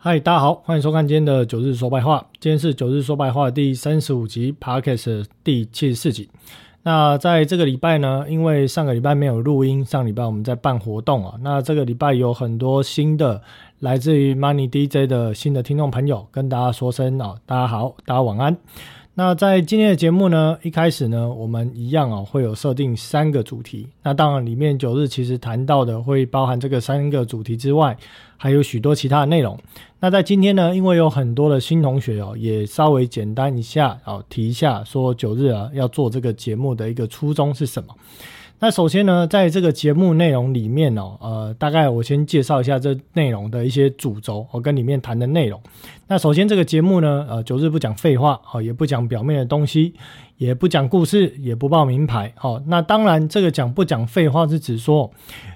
嗨，大家好，欢迎收看今天的九日说白话。今天是九日说白话第三十五集 Podcast 第七十四集。那在这个礼拜呢，因为上个礼拜没有录音，上礼拜我们在办活动啊。那这个礼拜有很多新的来自于 Money DJ 的新的听众朋友，跟大家说声哦，大家好，大家晚安。那在今天的节目呢，一开始呢，我们一样啊，会有设定三个主题。那当然，里面九日其实谈到的会包含这个三个主题之外，还有许多其他的内容。那在今天呢，因为有很多的新同学哦，也稍微简单一下哦，提一下说九日啊要做这个节目的一个初衷是什么。那首先呢，在这个节目内容里面哦，呃，大概我先介绍一下这内容的一些主轴，我跟里面谈的内容。那首先这个节目呢，呃，九日不讲废话，哦，也不讲表面的东西，也不讲故事，也不报名牌，哦，那当然这个讲不讲废话是指说，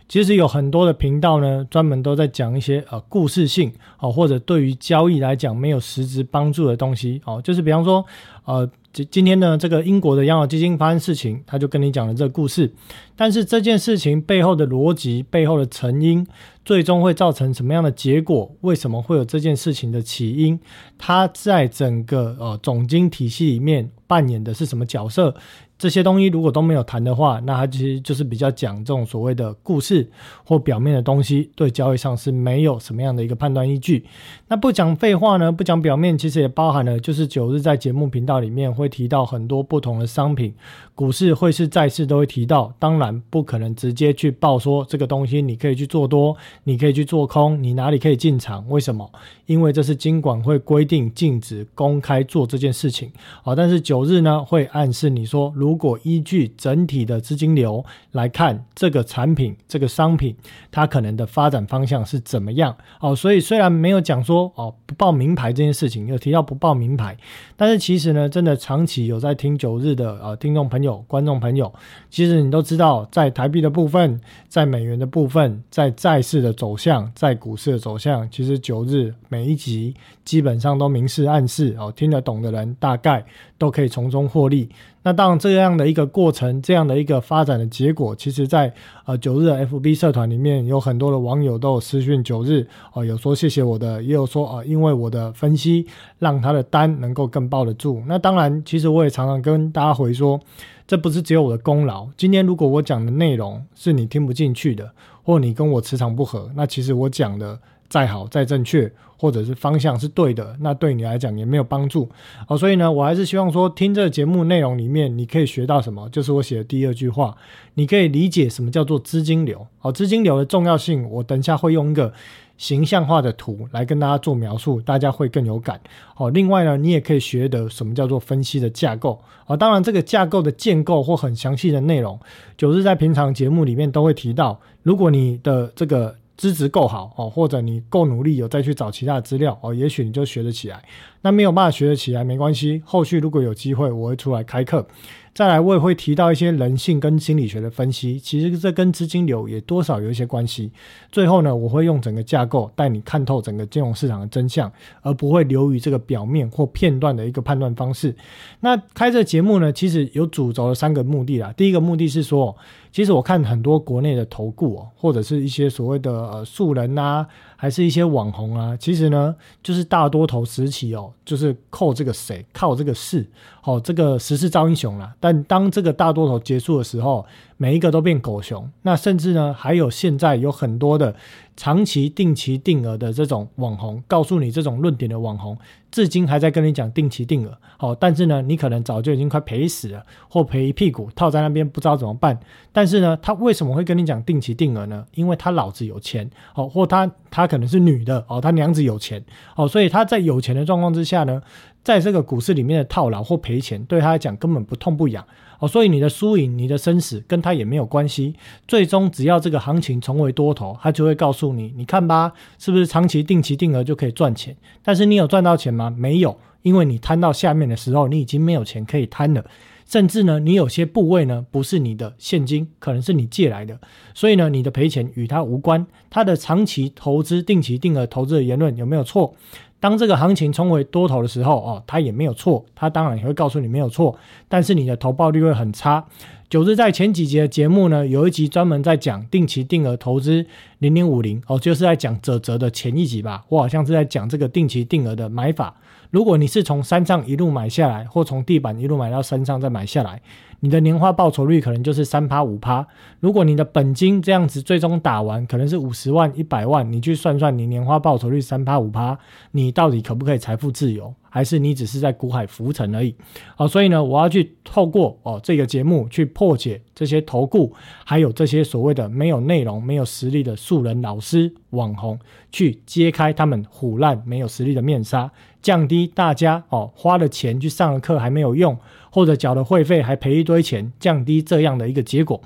其实有很多的频道呢，专门都在讲一些呃故事性，哦，或者对于交易来讲没有实质帮助的东西，哦，就是比方说，呃。今今天呢，这个英国的养老基金发生事情，他就跟你讲了这个故事。但是这件事情背后的逻辑、背后的成因，最终会造成什么样的结果？为什么会有这件事情的起因？它在整个呃总经体系里面扮演的是什么角色？这些东西如果都没有谈的话，那它其实就是比较讲这种所谓的故事或表面的东西，对交易上是没有什么样的一个判断依据。那不讲废话呢？不讲表面，其实也包含了就是九日在节目频道里面会提到很多不同的商品，股市、汇市、债市都会提到。当然不可能直接去报说这个东西你可以去做多，你可以去做空，你哪里可以进场？为什么？因为这是金管会规定禁止公开做这件事情。好，但是九日呢会暗示你说如如果依据整体的资金流来看，这个产品、这个商品，它可能的发展方向是怎么样？哦，所以虽然没有讲说哦不报名牌这件事情，有提到不报名牌，但是其实呢，真的长期有在听九日的呃听众朋友、观众朋友，其实你都知道，在台币的部分，在美元的部分，在债市的走向，在股市的走向，其实九日每一集基本上都明示暗示哦，听得懂的人大概都可以从中获利。那当这样的一个过程，这样的一个发展的结果，其实，在呃九日 FB 社团里面，有很多的网友都有私讯九日，哦，有说谢谢我的，也有说啊，因为我的分析让他的单能够更抱得住。那当然，其实我也常常跟大家回说，这不是只有我的功劳。今天如果我讲的内容是你听不进去的，或你跟我磁场不合，那其实我讲的。再好再正确，或者是方向是对的，那对你来讲也没有帮助哦。所以呢，我还是希望说，听这个节目内容里面，你可以学到什么？就是我写的第二句话，你可以理解什么叫做资金流。哦，资金流的重要性，我等一下会用一个形象化的图来跟大家做描述，大家会更有感。哦，另外呢，你也可以学得什么叫做分析的架构。哦，当然这个架构的建构或很详细的内容，九日在平常节目里面都会提到。如果你的这个资质够好哦，或者你够努力，有再去找其他的资料哦，也许你就学得起来。那没有办法学得起来没关系，后续如果有机会，我会出来开课。再来，我也会提到一些人性跟心理学的分析，其实这跟资金流也多少有一些关系。最后呢，我会用整个架构带你看透整个金融市场的真相，而不会流于这个表面或片段的一个判断方式。那开这节目呢，其实有主轴的三个目的啦。第一个目的是说，其实我看很多国内的投顾哦，或者是一些所谓的呃素人啊，还是一些网红啊，其实呢，就是大多头时期哦。就是靠这个谁，靠这个势，好，这个时势造英雄啦。但当这个大多头结束的时候，每一个都变狗熊。那甚至呢，还有现在有很多的长期定期定额的这种网红，告诉你这种论点的网红。至今还在跟你讲定期定额，好，但是呢，你可能早就已经快赔死了，或赔一屁股套在那边不知道怎么办。但是呢，他为什么会跟你讲定期定额呢？因为他老子有钱，哦，或他他可能是女的，哦，他娘子有钱，哦，所以他在有钱的状况之下呢，在这个股市里面的套牢或赔钱，对他来讲根本不痛不痒。哦，所以你的输赢、你的生死跟他也没有关系。最终只要这个行情重回多头，他就会告诉你：你看吧，是不是长期定期定额就可以赚钱？但是你有赚到钱吗？没有，因为你摊到下面的时候，你已经没有钱可以摊了。甚至呢，你有些部位呢不是你的现金，可能是你借来的，所以呢，你的赔钱与他无关。他的长期投资、定期定额投资的言论有没有错？当这个行情冲回多头的时候，哦，它也没有错，它当然也会告诉你没有错，但是你的投报率会很差。九日在前几集的节目呢，有一集专门在讲定期定额投资零零五零哦，就是在讲泽泽的前一集吧。我好像是在讲这个定期定额的买法。如果你是从山上一路买下来，或从地板一路买到山上再买下来，你的年化报酬率可能就是三趴五趴。如果你的本金这样子最终打完，可能是五十万一百万，你去算算你年化报酬率三趴五趴，你到底可不可以财富自由？还是你只是在股海浮沉而已？好，所以呢，我要去透过哦这个节目去破解这些投顾，还有这些所谓的没有内容、没有实力的素人老师、网红，去揭开他们虎烂没有实力的面纱，降低大家哦花了钱去上了课还没有用，或者缴了会费还赔一堆钱，降低这样的一个结果。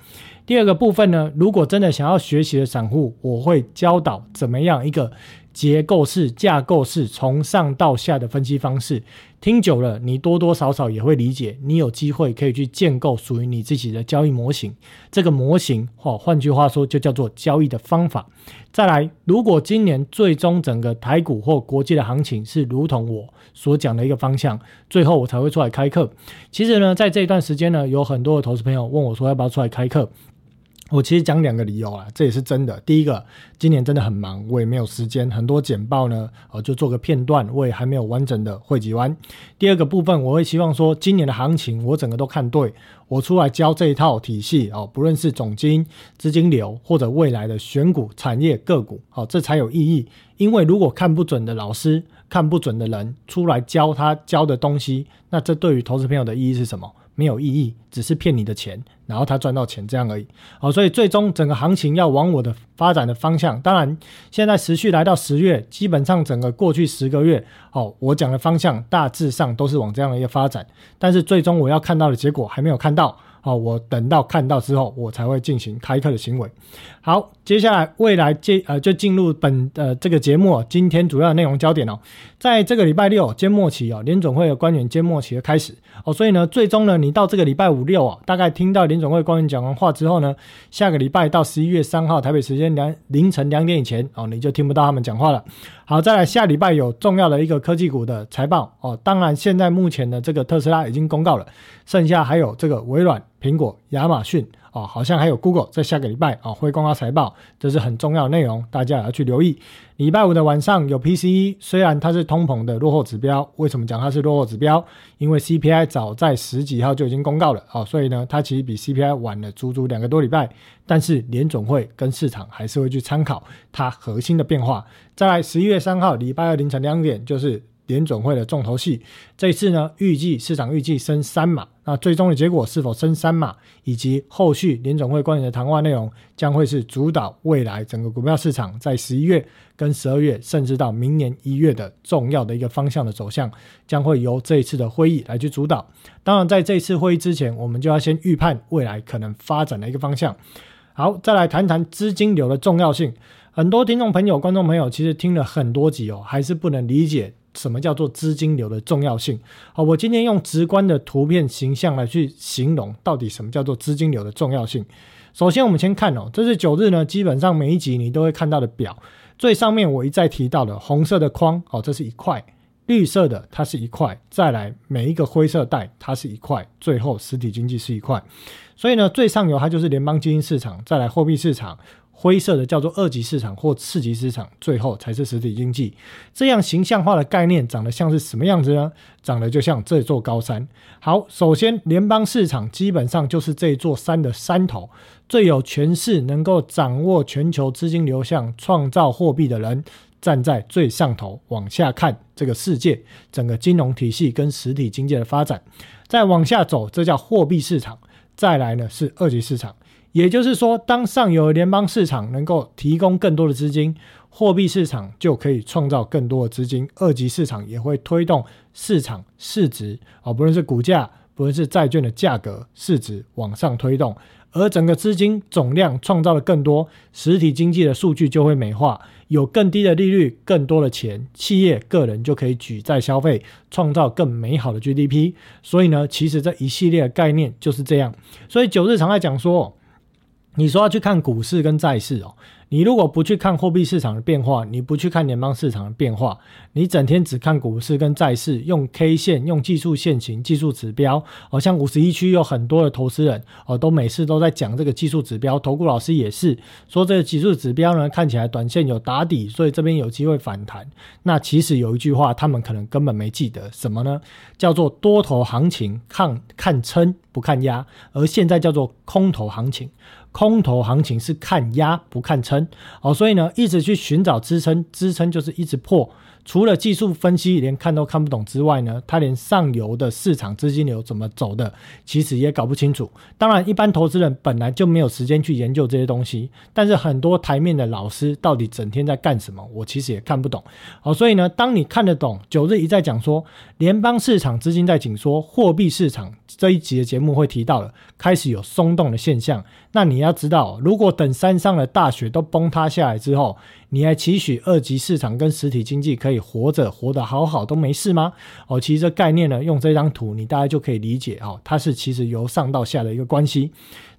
第二个部分呢，如果真的想要学习的散户，我会教导怎么样一个。结构式、架构式，从上到下的分析方式，听久了，你多多少少也会理解。你有机会可以去建构属于你自己的交易模型。这个模型，哦，换句话说，就叫做交易的方法。再来，如果今年最终整个台股或国际的行情是如同我所讲的一个方向，最后我才会出来开课。其实呢，在这一段时间呢，有很多的投资朋友问我说，要不要出来开课？我其实讲两个理由啊，这也是真的。第一个，今年真的很忙，我也没有时间，很多简报呢，呃，就做个片段，我也还没有完整的汇集完。第二个部分，我会希望说，今年的行情我整个都看对，我出来教这一套体系哦，不论是总金、资金流或者未来的选股、产业、个股，好，这才有意义。因为如果看不准的老师、看不准的人出来教他教的东西，那这对于投资朋友的意义是什么？没有意义，只是骗你的钱，然后他赚到钱这样而已。好，所以最终整个行情要往我的发展的方向。当然，现在持续来到十月，基本上整个过去十个月，哦，我讲的方向大致上都是往这样的一个发展。但是最终我要看到的结果还没有看到。好，我等到看到之后，我才会进行开课的行为。好，接下来未来接呃就进入本呃这个节目，今天主要内容焦点哦，在这个礼拜六缄末期哦，联总会的官员缄末期的开始哦，所以呢，最终呢，你到这个礼拜五六啊，大概听到联总会官员讲完话之后呢，下个礼拜到十一月三号台北时间两凌晨两点以前哦，你就听不到他们讲话了。好，再来下礼拜有重要的一个科技股的财报哦，当然现在目前的这个特斯拉已经公告了，剩下还有这个微软。苹果、亚马逊哦，好像还有 Google 在下个礼拜啊会公告财报，这是很重要的内容，大家也要去留意。礼拜五的晚上有 PCE，虽然它是通膨的落后指标，为什么讲它是落后指标？因为 CPI 早在十几号就已经公告了哦，所以呢，它其实比 CPI 晚了足足两个多礼拜。但是联总会跟市场还是会去参考它核心的变化。再来十一月三号礼拜二凌晨两点就是。联总会的重头戏，这次呢，预计市场预计升三码，那最终的结果是否升三码，以及后续联总会官员的谈话内容，将会是主导未来整个股票市场在十一月跟十二月，甚至到明年一月的重要的一个方向的走向，将会由这一次的会议来去主导。当然，在这一次会议之前，我们就要先预判未来可能发展的一个方向。好，再来谈谈资金流的重要性。很多听众朋友、观众朋友其实听了很多集哦，还是不能理解。什么叫做资金流的重要性？好，我今天用直观的图片形象来去形容，到底什么叫做资金流的重要性。首先，我们先看哦，这是九日呢，基本上每一集你都会看到的表，最上面我一再提到的红色的框，哦，这是一块；绿色的它是一块，再来每一个灰色带它是一块，最后实体经济是一块。所以呢，最上游它就是联邦基金市场，再来货币市场。灰色的叫做二级市场或次级市场，最后才是实体经济。这样形象化的概念长得像是什么样子呢？长得就像这座高山。好，首先联邦市场基本上就是这座山的山头，最有权势、能够掌握全球资金流向、创造货币的人，站在最上头，往下看这个世界整个金融体系跟实体经济的发展。再往下走，这叫货币市场。再来呢是二级市场。也就是说，当上游联邦市场能够提供更多的资金，货币市场就可以创造更多的资金，二级市场也会推动市场市值啊，不论是股价，不论是债券的价格、市值往上推动，而整个资金总量创造的更多，实体经济的数据就会美化，有更低的利率，更多的钱，企业、个人就可以举债消费，创造更美好的 GDP。所以呢，其实这一系列的概念就是这样。所以九日常在讲说。你说要去看股市跟债市哦。你如果不去看货币市场的变化，你不去看联邦市场的变化，你整天只看股市跟债市，用 K 线、用技术线型、技术指标，哦，像五十一区有很多的投资人哦，都每次都在讲这个技术指标，投顾老师也是说这个技术指标呢看起来短线有打底，所以这边有机会反弹。那其实有一句话，他们可能根本没记得什么呢？叫做多头行情看看撑不看压，而现在叫做空头行情。空头行情是看压不看撑，哦，所以呢，一直去寻找支撑，支撑就是一直破。除了技术分析连看都看不懂之外呢，他连上游的市场资金流怎么走的，其实也搞不清楚。当然，一般投资人本来就没有时间去研究这些东西，但是很多台面的老师到底整天在干什么，我其实也看不懂。好，所以呢，当你看得懂，九日一再讲说联邦市场资金在紧缩，货币市场这一集的节目会提到了开始有松动的现象。那你要知道，如果等山上的大雪都崩塌下来之后，你还期许二级市场跟实体经济可以活着活得好好都没事吗？哦，其实这概念呢，用这张图你大概就可以理解哦，它是其实由上到下的一个关系。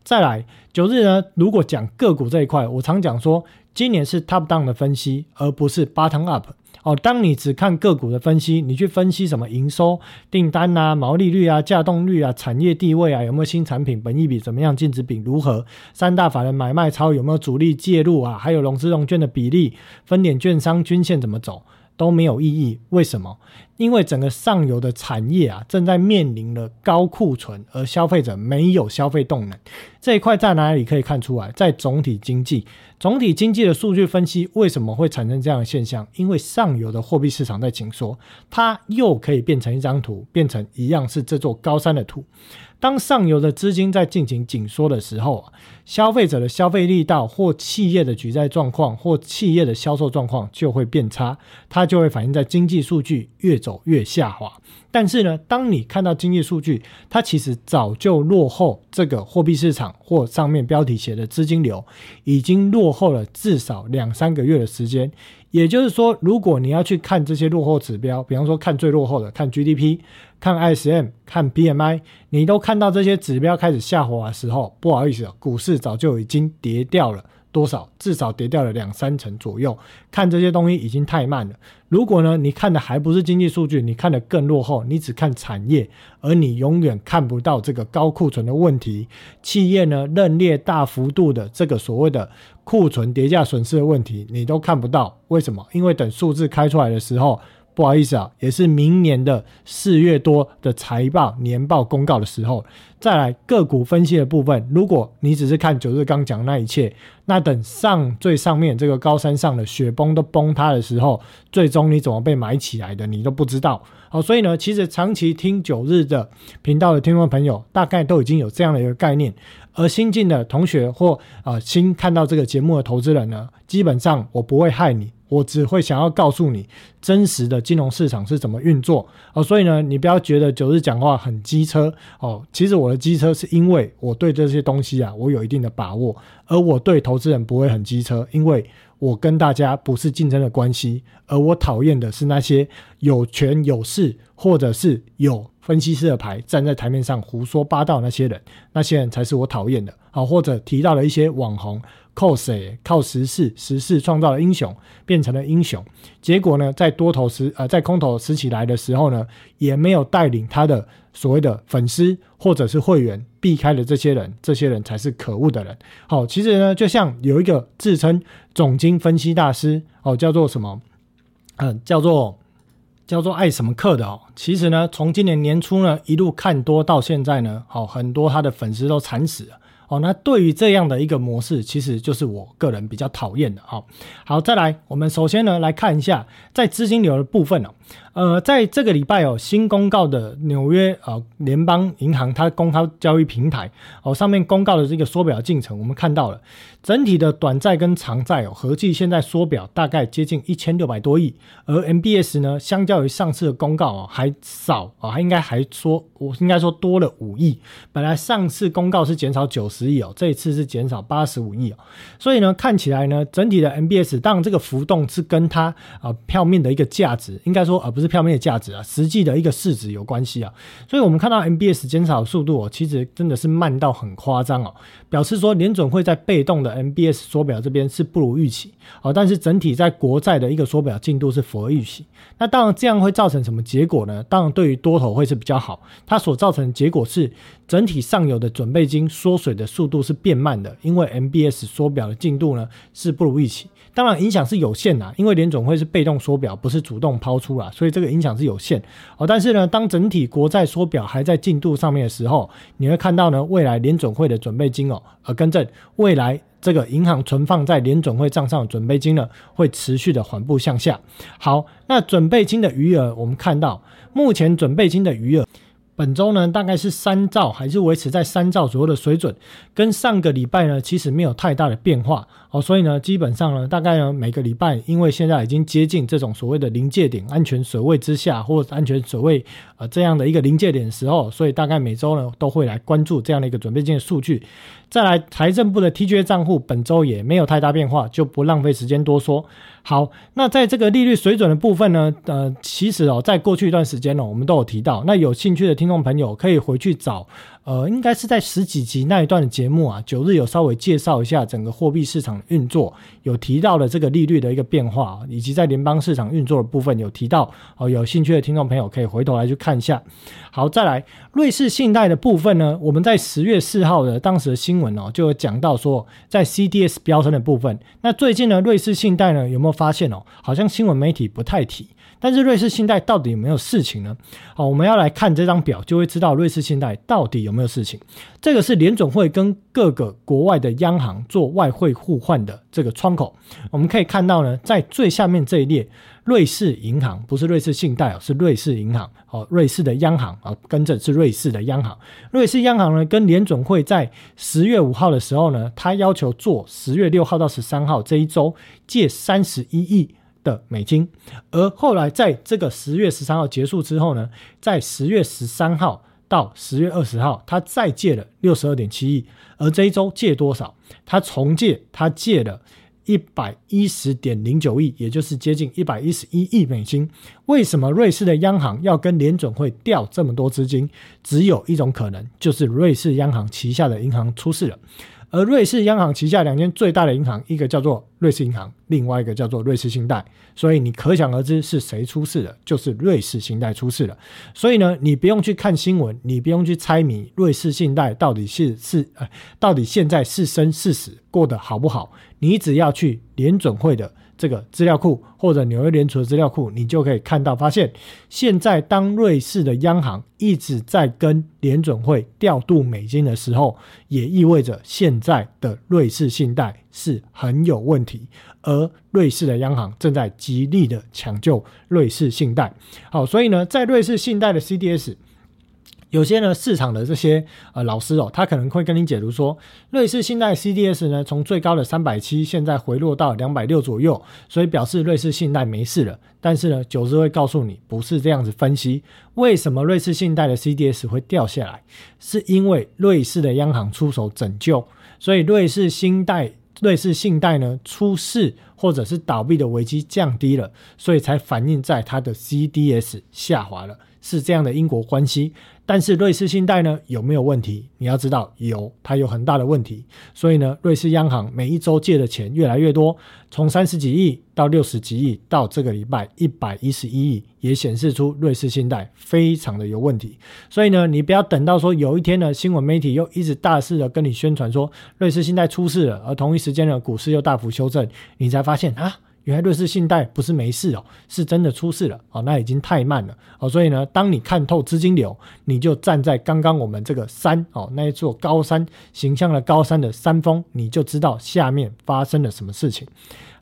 再来九日呢，如果讲个股这一块，我常讲说，今年是 top down 的分析，而不是 bottom up。哦，当你只看个股的分析，你去分析什么营收、订单啊、毛利率啊、价动率啊、产业地位啊，有没有新产品、本益比怎么样、净值比如何、三大法人买卖超有没有主力介入啊，还有融资融券的比例、分点券商均线怎么走？都没有意义，为什么？因为整个上游的产业啊，正在面临了高库存，而消费者没有消费动能。这一块在哪里可以看出来？在总体经济，总体经济的数据分析为什么会产生这样的现象？因为上游的货币市场在紧缩，它又可以变成一张图，变成一样是这座高山的图。当上游的资金在进行紧缩的时候啊，消费者的消费力道或企业的举债状况或企业的销售状况就会变差，它就会反映在经济数据越走越下滑。但是呢，当你看到经济数据，它其实早就落后这个货币市场或上面标题写的资金流，已经落后了至少两三个月的时间。也就是说，如果你要去看这些落后指标，比方说看最落后的，看 GDP、看 ISM、看 PMI，你都看到这些指标开始下滑的时候，不好意思，股市早就已经跌掉了。多少？至少跌掉了两三成左右。看这些东西已经太慢了。如果呢，你看的还不是经济数据，你看的更落后，你只看产业，而你永远看不到这个高库存的问题。企业呢，认列大幅度的这个所谓的库存叠价损失的问题，你都看不到。为什么？因为等数字开出来的时候。不好意思啊，也是明年的四月多的财报年报公告的时候，再来个股分析的部分。如果你只是看九日刚讲那一切，那等上最上面这个高山上的雪崩都崩塌的时候，最终你怎么被埋起来的，你都不知道。好，所以呢，其实长期听九日的频道的听众朋友，大概都已经有这样的一个概念。而新进的同学或啊新看到这个节目的投资人呢，基本上我不会害你。我只会想要告诉你真实的金融市场是怎么运作哦，所以呢，你不要觉得九日讲话很机车哦。其实我的机车是因为我对这些东西啊，我有一定的把握，而我对投资人不会很机车，因为我跟大家不是竞争的关系，而我讨厌的是那些有权有势或者是有分析师的牌站在台面上胡说八道那些人，那些人才是我讨厌的啊，或者提到了一些网红。靠谁？靠时势，时势创造了英雄，变成了英雄。结果呢，在多头时，呃，在空头时起来的时候呢，也没有带领他的所谓的粉丝或者是会员避开了这些人，这些人才是可恶的人。好，其实呢，就像有一个自称总经分析大师，哦，叫做什么？嗯，叫做叫做爱什么课的哦。其实呢，从今年年初呢，一路看多到现在呢，好，很多他的粉丝都惨死了。哦，那对于这样的一个模式，其实就是我个人比较讨厌的。啊，好，再来，我们首先呢来看一下在资金流的部分哦。呃，在这个礼拜哦，新公告的纽约呃联邦银行它公开交易平台哦上面公告的这个缩表进程，我们看到了整体的短债跟长债哦合计现在缩表大概接近一千六百多亿，而 MBS 呢相较于上次的公告哦还少哦，还应该还说我应该说多了五亿，本来上次公告是减少九。十亿哦，这一次是减少八十五亿哦。所以呢，看起来呢，整体的 MBS 当然这个浮动是跟它啊票面的一个价值，应该说而不是票面的价值啊，实际的一个市值有关系啊。所以我们看到 MBS 减少速度哦，其实真的是慢到很夸张哦，表示说联准会在被动的 MBS 缩表这边是不如预期哦，但是整体在国债的一个缩表进度是符合预期。那当然这样会造成什么结果呢？当然对于多头会是比较好，它所造成的结果是整体上游的准备金缩水的速度是变慢的，因为 MBS 缩表的进度呢是不如预期。当然影响是有限的，因为联总会是被动缩表，不是主动抛出啦，所以这个影响是有限哦。但是呢，当整体国债缩表还在进度上面的时候，你会看到呢，未来联总会的准备金哦，而，更正，未来这个银行存放在联总会账上的准备金呢，会持续的缓步向下。好，那准备金的余额，我们看到目前准备金的余额。本周呢，大概是三兆，还是维持在三兆左右的水准，跟上个礼拜呢，其实没有太大的变化哦。所以呢，基本上呢，大概呢每个礼拜，因为现在已经接近这种所谓的临界点、安全水位之下，或者安全水位呃这样的一个临界点的时候，所以大概每周呢都会来关注这样的一个准备金的数据。再来，财政部的 TGA 账户本周也没有太大变化，就不浪费时间多说。好，那在这个利率水准的部分呢，呃，其实哦，在过去一段时间呢，我们都有提到，那有兴趣的听众朋友可以回去找。呃，应该是在十几集那一段的节目啊，九日有稍微介绍一下整个货币市场运作，有提到了这个利率的一个变化，以及在联邦市场运作的部分有提到。哦，有兴趣的听众朋友可以回头来去看一下。好，再来瑞士信贷的部分呢，我们在十月四号的当时的新闻哦，就有讲到说，在 CDS 飙升的部分。那最近呢，瑞士信贷呢有没有发现哦？好像新闻媒体不太提。但是瑞士信贷到底有没有事情呢？好，我们要来看这张表，就会知道瑞士信贷到底有没有事情。这个是联总会跟各个国外的央行做外汇互换的这个窗口。我们可以看到呢，在最下面这一列，瑞士银行不是瑞士信贷哦，是瑞士银行哦，瑞士的央行啊，跟着是瑞士的央行。瑞士央行呢，跟联总会在十月五号的时候呢，他要求做十月六号到十三号这一周借三十一亿。的美金，而后来在这个十月十三号结束之后呢，在十月十三号到十月二十号，他再借了六十二点七亿，而这一周借多少？他重借，他借了一百一十点零九亿，也就是接近一百一十一亿美金。为什么瑞士的央行要跟联准会调这么多资金？只有一种可能，就是瑞士央行旗下的银行出事了。而瑞士央行旗下两间最大的银行，一个叫做瑞士银行，另外一个叫做瑞士信贷。所以你可想而知是谁出事了，就是瑞士信贷出事了。所以呢，你不用去看新闻，你不用去猜谜，瑞士信贷到底是是呃，到底现在是生是死，过得好不好？你只要去联准会的。这个资料库或者纽约联储的资料库，你就可以看到，发现现在当瑞士的央行一直在跟联准会调度美金的时候，也意味着现在的瑞士信贷是很有问题，而瑞士的央行正在极力的抢救瑞士信贷。好，所以呢，在瑞士信贷的 CDS。有些呢，市场的这些呃老师哦，他可能会跟你解读说，瑞士信贷 CDS 呢，从最高的三百七，现在回落到两百六左右，所以表示瑞士信贷没事了。但是呢，九日会告诉你，不是这样子分析。为什么瑞士信贷的 CDS 会掉下来？是因为瑞士的央行出手拯救，所以瑞士信贷瑞士信贷呢出事或者是倒闭的危机降低了，所以才反映在它的 CDS 下滑了，是这样的因果关系。但是瑞士信贷呢有没有问题？你要知道有，它有很大的问题。所以呢，瑞士央行每一周借的钱越来越多，从三十几亿到六十几亿，到这个礼拜一百一十一亿，也显示出瑞士信贷非常的有问题。所以呢，你不要等到说有一天呢，新闻媒体又一直大肆的跟你宣传说瑞士信贷出事了，而同一时间呢，股市又大幅修正，你才发现啊。原来瑞士信贷不是没事哦，是真的出事了哦，那已经太慢了哦，所以呢，当你看透资金流，你就站在刚刚我们这个山哦那一座高山形象的高山的山峰，你就知道下面发生了什么事情。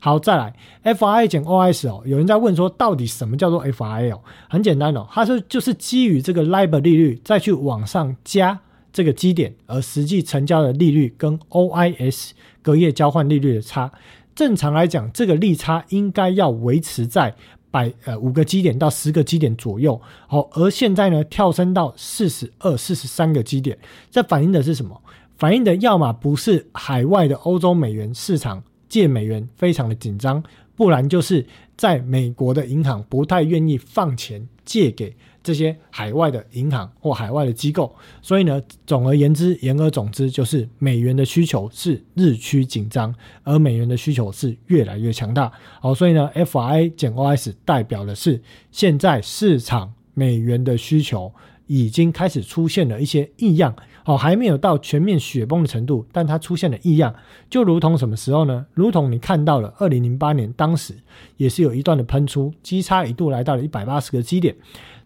好，再来 F I 减 O S 哦，有人在问说，到底什么叫做 F I 哦？很简单哦，它是就是基于这个 LIBOR 利率再去往上加这个基点，而实际成交的利率跟 O I S 隔夜交换利率的差。正常来讲，这个利差应该要维持在百呃五个基点到十个基点左右。好，而现在呢，跳升到四十二、四十三个基点，这反映的是什么？反映的要么不是海外的欧洲美元市场借美元非常的紧张，不然就是在美国的银行不太愿意放钱借给这些海外的银行或海外的机构。所以呢，总而言之，言而总之，就是美元的需求是日趋紧张，而美元的需求是越来越强大。好，所以呢，F I 减 O S 代表的是现在市场美元的需求已经开始出现了一些异样。好，还没有到全面雪崩的程度，但它出现了异样，就如同什么时候呢？如同你看到了二零零八年，当时也是有一段的喷出，基差一度来到了一百八十个基点。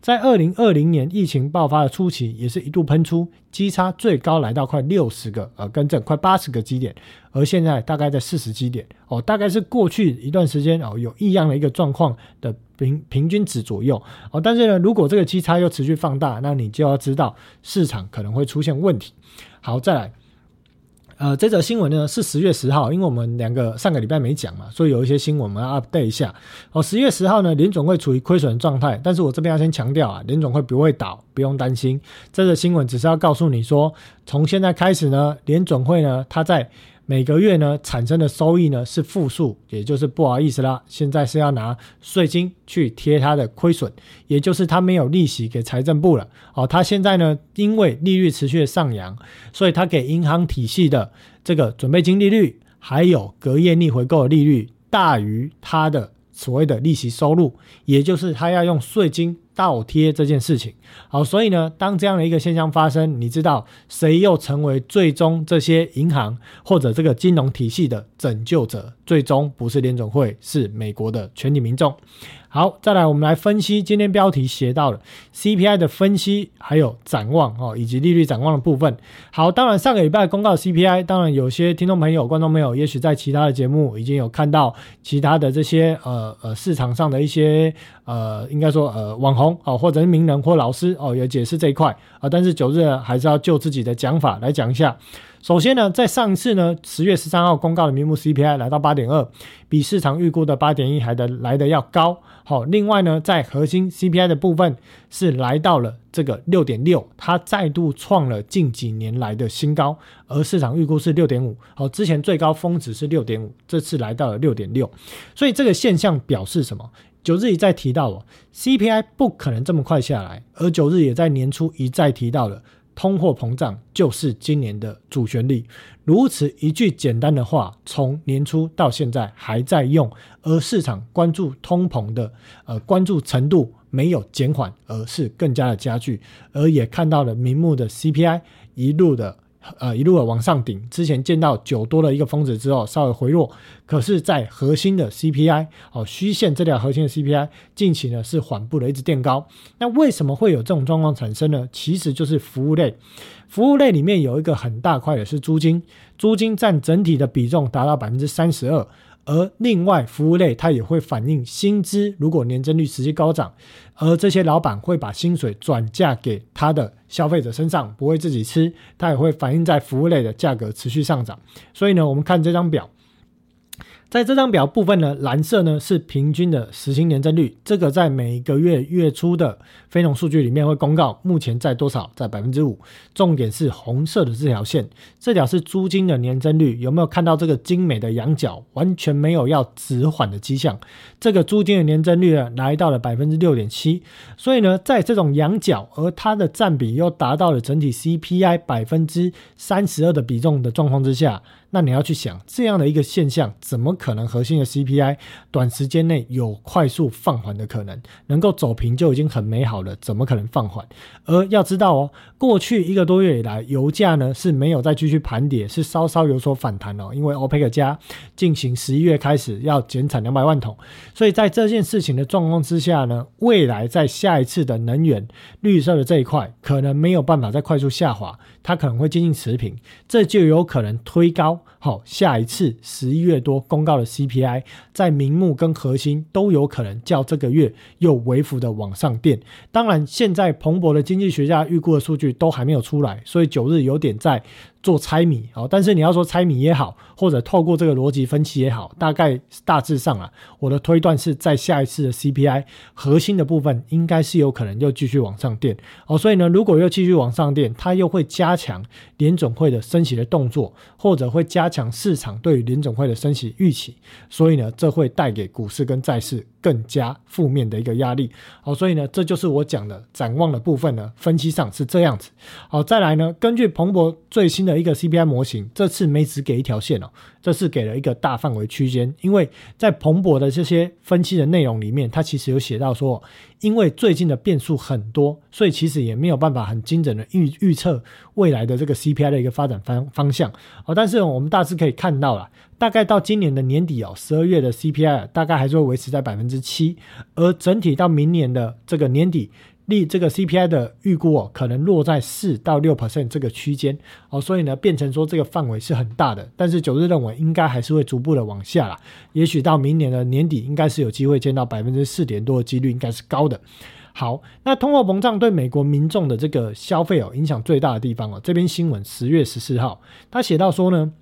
在二零二零年疫情爆发的初期，也是一度喷出，基差最高来到快六十个，呃，更正快八十个基点，而现在大概在四十基点，哦，大概是过去一段时间哦有异样的一个状况的平平均值左右，哦，但是呢，如果这个基差又持续放大，那你就要知道市场可能会出现问题。好，再来。呃，这则新闻呢是十月十号，因为我们两个上个礼拜没讲嘛，所以有一些新闻我们要 update 一下。哦，十月十号呢，联总会处于亏损状态，但是我这边要先强调啊，联总会不会倒，不用担心。这则新闻只是要告诉你说，从现在开始呢，联总会呢，它在。每个月呢产生的收益呢是负数，也就是不好意思啦，现在是要拿税金去贴它的亏损，也就是它没有利息给财政部了。哦，它现在呢因为利率持续的上扬，所以它给银行体系的这个准备金利率还有隔夜逆回购的利率大于它的所谓的利息收入，也就是它要用税金。倒贴这件事情，好，所以呢，当这样的一个现象发生，你知道谁又成为最终这些银行或者这个金融体系的拯救者？最终不是联总会，是美国的全体民众。好，再来，我们来分析今天标题写到了 CPI 的分析，还有展望哦，以及利率展望的部分。好，当然上个礼拜公告 CPI，当然有些听众朋友、观众朋友，也许在其他的节目已经有看到其他的这些呃呃市场上的一些呃，应该说呃网红哦，或者是名人或老师哦，有解释这一块啊。但是九日还是要就自己的讲法来讲一下。首先呢，在上次呢，十月十三号公告的名目 CPI 来到八点二，比市场预估的八点一还的来的要高。好，另外呢，在核心 CPI 的部分是来到了这个六点六，它再度创了近几年来的新高，而市场预估是六点五。好，之前最高峰值是六点五，这次来到了六点六，所以这个现象表示什么？九日一再提到哦，CPI 不可能这么快下来，而九日也在年初一再提到了。通货膨胀就是今年的主旋律，如此一句简单的话，从年初到现在还在用，而市场关注通膨的呃关注程度没有减缓，而是更加的加剧，而也看到了明目的 CPI 一路的。呃，一路的往上顶，之前见到九多的一个峰值之后，稍微回落，可是，在核心的 CPI 哦，虚线这条核心的 CPI 近期呢是缓步的一直垫高。那为什么会有这种状况产生呢？其实就是服务类，服务类里面有一个很大块的是租金，租金占整体的比重达到百分之三十二。而另外服务类，它也会反映薪资，如果年增率持续高涨，而这些老板会把薪水转嫁给他的消费者身上，不会自己吃，它也会反映在服务类的价格持续上涨。所以呢，我们看这张表。在这张表部分呢，蓝色呢是平均的实薪年增率，这个在每个月月初的非农数据里面会公告，目前在多少？在百分之五。重点是红色的这条线，这条是租金的年增率，有没有看到这个精美的仰角？完全没有要止缓的迹象。这个租金的年增率呢，来到了百分之六点七。所以呢，在这种仰角，而它的占比又达到了整体 CPI 百分之三十二的比重的状况之下。那你要去想这样的一个现象，怎么可能核心的 CPI 短时间内有快速放缓的可能？能够走平就已经很美好了，怎么可能放缓？而要知道哦，过去一个多月以来，油价呢是没有再继续盘跌，是稍稍有所反弹哦。因为 OPEC 加进行十一月开始要减产两百万桶，所以在这件事情的状况之下呢，未来在下一次的能源绿色的这一块，可能没有办法再快速下滑，它可能会接近持平，这就有可能推高。now 好，下一次十一月多公告的 CPI，在名目跟核心都有可能较这个月又微幅的往上垫。当然，现在彭博的经济学家预估的数据都还没有出来，所以九日有点在。做猜谜哦，但是你要说猜谜也好，或者透过这个逻辑分析也好，大概大致上啊，我的推断是在下一次的 CPI 核心的部分，应该是有可能又继续往上垫哦。所以呢，如果又继续往上垫，它又会加强联总会的升息的动作，或者会加强市场对于联总会的升息预期。所以呢，这会带给股市跟债市更加负面的一个压力。好，所以呢，这就是我讲的展望的部分呢，分析上是这样子。好，再来呢，根据彭博最新的。一个 CPI 模型，这次没只给一条线哦，这次给了一个大范围区间。因为在彭博的这些分析的内容里面，它其实有写到说，因为最近的变数很多，所以其实也没有办法很精准的预预测未来的这个 CPI 的一个发展方方向哦。但是我们大致可以看到了，大概到今年的年底哦，十二月的 CPI 大概还是会维持在百分之七，而整体到明年的这个年底。利这个 CPI 的预估哦，可能落在四到六 percent 这个区间哦，所以呢，变成说这个范围是很大的。但是九日认为应该还是会逐步的往下啦，也许到明年的年底，应该是有机会见到百分之四点多的几率，应该是高的。好，那通货膨胀对美国民众的这个消费哦，影响最大的地方哦，这篇新闻十月十四号，他写到说呢。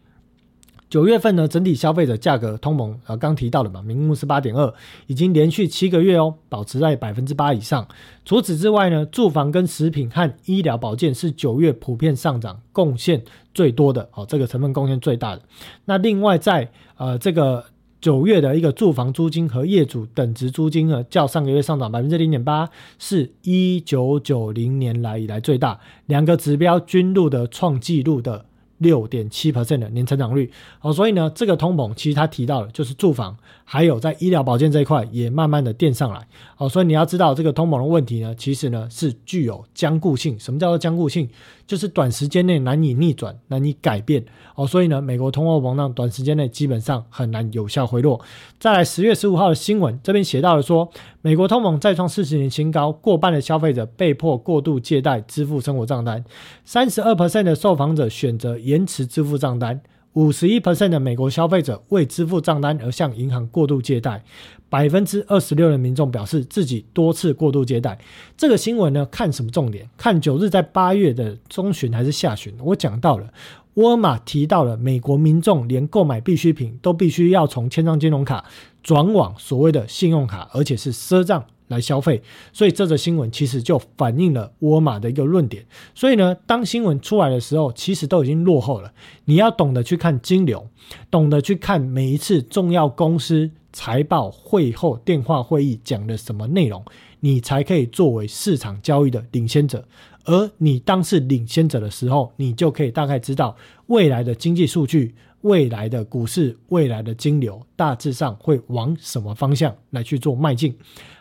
九月份呢，整体消费者价格通膨，呃，刚提到的嘛，名目是八点二，已经连续七个月哦，保持在百分之八以上。除此之外呢，住房跟食品和医疗保健是九月普遍上涨贡献最多的哦，这个成分贡献最大的。那另外在呃这个九月的一个住房租金和业主等值租金呢，较上个月上涨百分之零点八，是一九九零年来以来最大，两个指标均录得创纪录的。六点七 percent 的年成长率，好，所以呢，这个通膨其实他提到了，就是住房还有在医疗保健这一块也慢慢的垫上来，好，所以你要知道这个通膨的问题呢，其实呢是具有僵固性。什么叫做僵固性？就是短时间内难以逆转、难以改变哦，所以呢，美国通货膨胀短时间内基本上很难有效回落。再来，十月十五号的新闻这边写到了说，美国通膨再创四十年新高，过半的消费者被迫过度借贷支付生活账单，三十二 percent 的受访者选择延迟支付账单。五十一 percent 的美国消费者为支付账单而向银行过度借贷，百分之二十六的民众表示自己多次过度借贷。这个新闻呢，看什么重点？看九日在八月的中旬还是下旬？我讲到了，沃尔玛提到了美国民众连购买必需品都必须要从千张金融卡转往所谓的信用卡，而且是赊账。来消费，所以这则新闻其实就反映了沃尔玛的一个论点。所以呢，当新闻出来的时候，其实都已经落后了。你要懂得去看金流，懂得去看每一次重要公司财报会后电话会议讲的什么内容，你才可以作为市场交易的领先者。而你当是领先者的时候，你就可以大概知道未来的经济数据。未来的股市、未来的金流，大致上会往什么方向来去做迈进？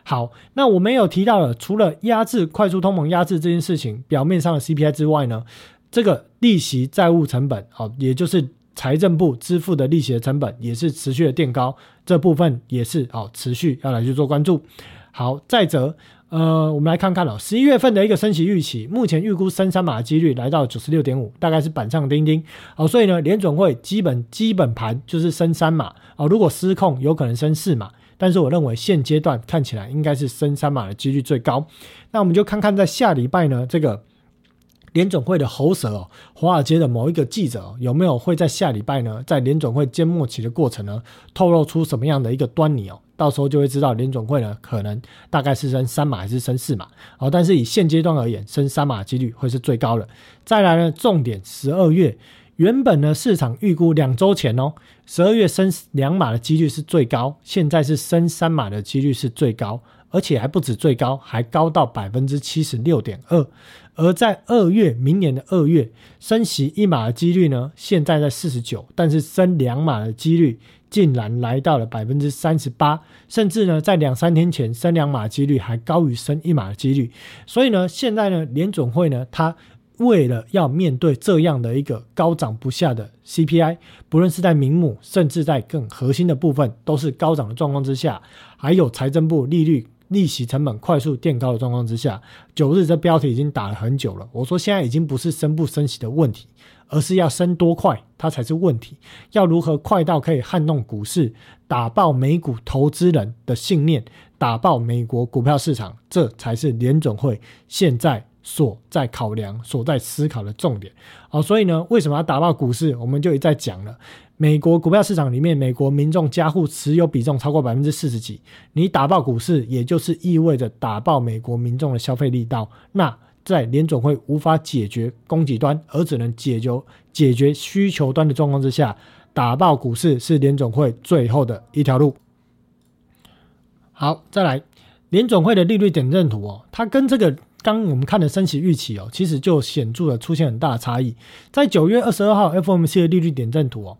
好，那我们有提到了，除了压制快速通膨、压制这件事情表面上的 CPI 之外呢，这个利息债务成本，好，也就是财政部支付的利息的成本，也是持续的垫高，这部分也是好持续要来去做关注。好，再者。呃，我们来看看了，十一月份的一个升息预期，目前预估升三码的几率来到九十六点五，大概是板上钉钉。好，所以呢，联准会基本基本盘就是升三码。哦，如果失控，有可能升四码，但是我认为现阶段看起来应该是升三码的几率最高。那我们就看看在下礼拜呢，这个联总会的喉舌哦，华尔街的某一个记者有没有会在下礼拜呢，在联总会缄默期的过程呢，透露出什么样的一个端倪哦？到时候就会知道联总会呢，可能大概是升三码还是升四码，哦，但是以现阶段而言，升三码几率会是最高的。再来呢，重点十二月，原本呢市场预估两周前哦，十二月升两码的几率是最高，现在是升三码的几率是最高，而且还不止最高，还高到百分之七十六点二。而在二月，明年的二月升息一码的几率呢，现在在四十九，但是升两码的几率。竟然来到了百分之三十八，甚至呢，在两三天前升两码几率还高于升一码的几率。所以呢，现在呢，联总会呢，它为了要面对这样的一个高涨不下的 CPI，不论是在名目，甚至在更核心的部分都是高涨的状况之下，还有财政部利率利息成本快速垫高的状况之下，九日这标题已经打了很久了。我说现在已经不是升不升息的问题，而是要升多快，它才是问题。要如何快到可以撼动股市，打爆美股投资人的信念，打爆美国股票市场，这才是联总会现在所在考量、所在思考的重点。好，所以呢，为什么要打爆股市？我们就一再讲了。美国股票市场里面，美国民众加户持有比重超过百分之四十几，你打爆股市，也就是意味着打爆美国民众的消费力道。那在联总会无法解决供给端，而只能解决解决需求端的状况之下，打爆股市是联总会最后的一条路。好，再来联总会的利率点阵图哦，它跟这个。刚我们看的升息预期哦，其实就显著的出现很大的差异。在九月二十二号 FOMC 的利率点阵图哦，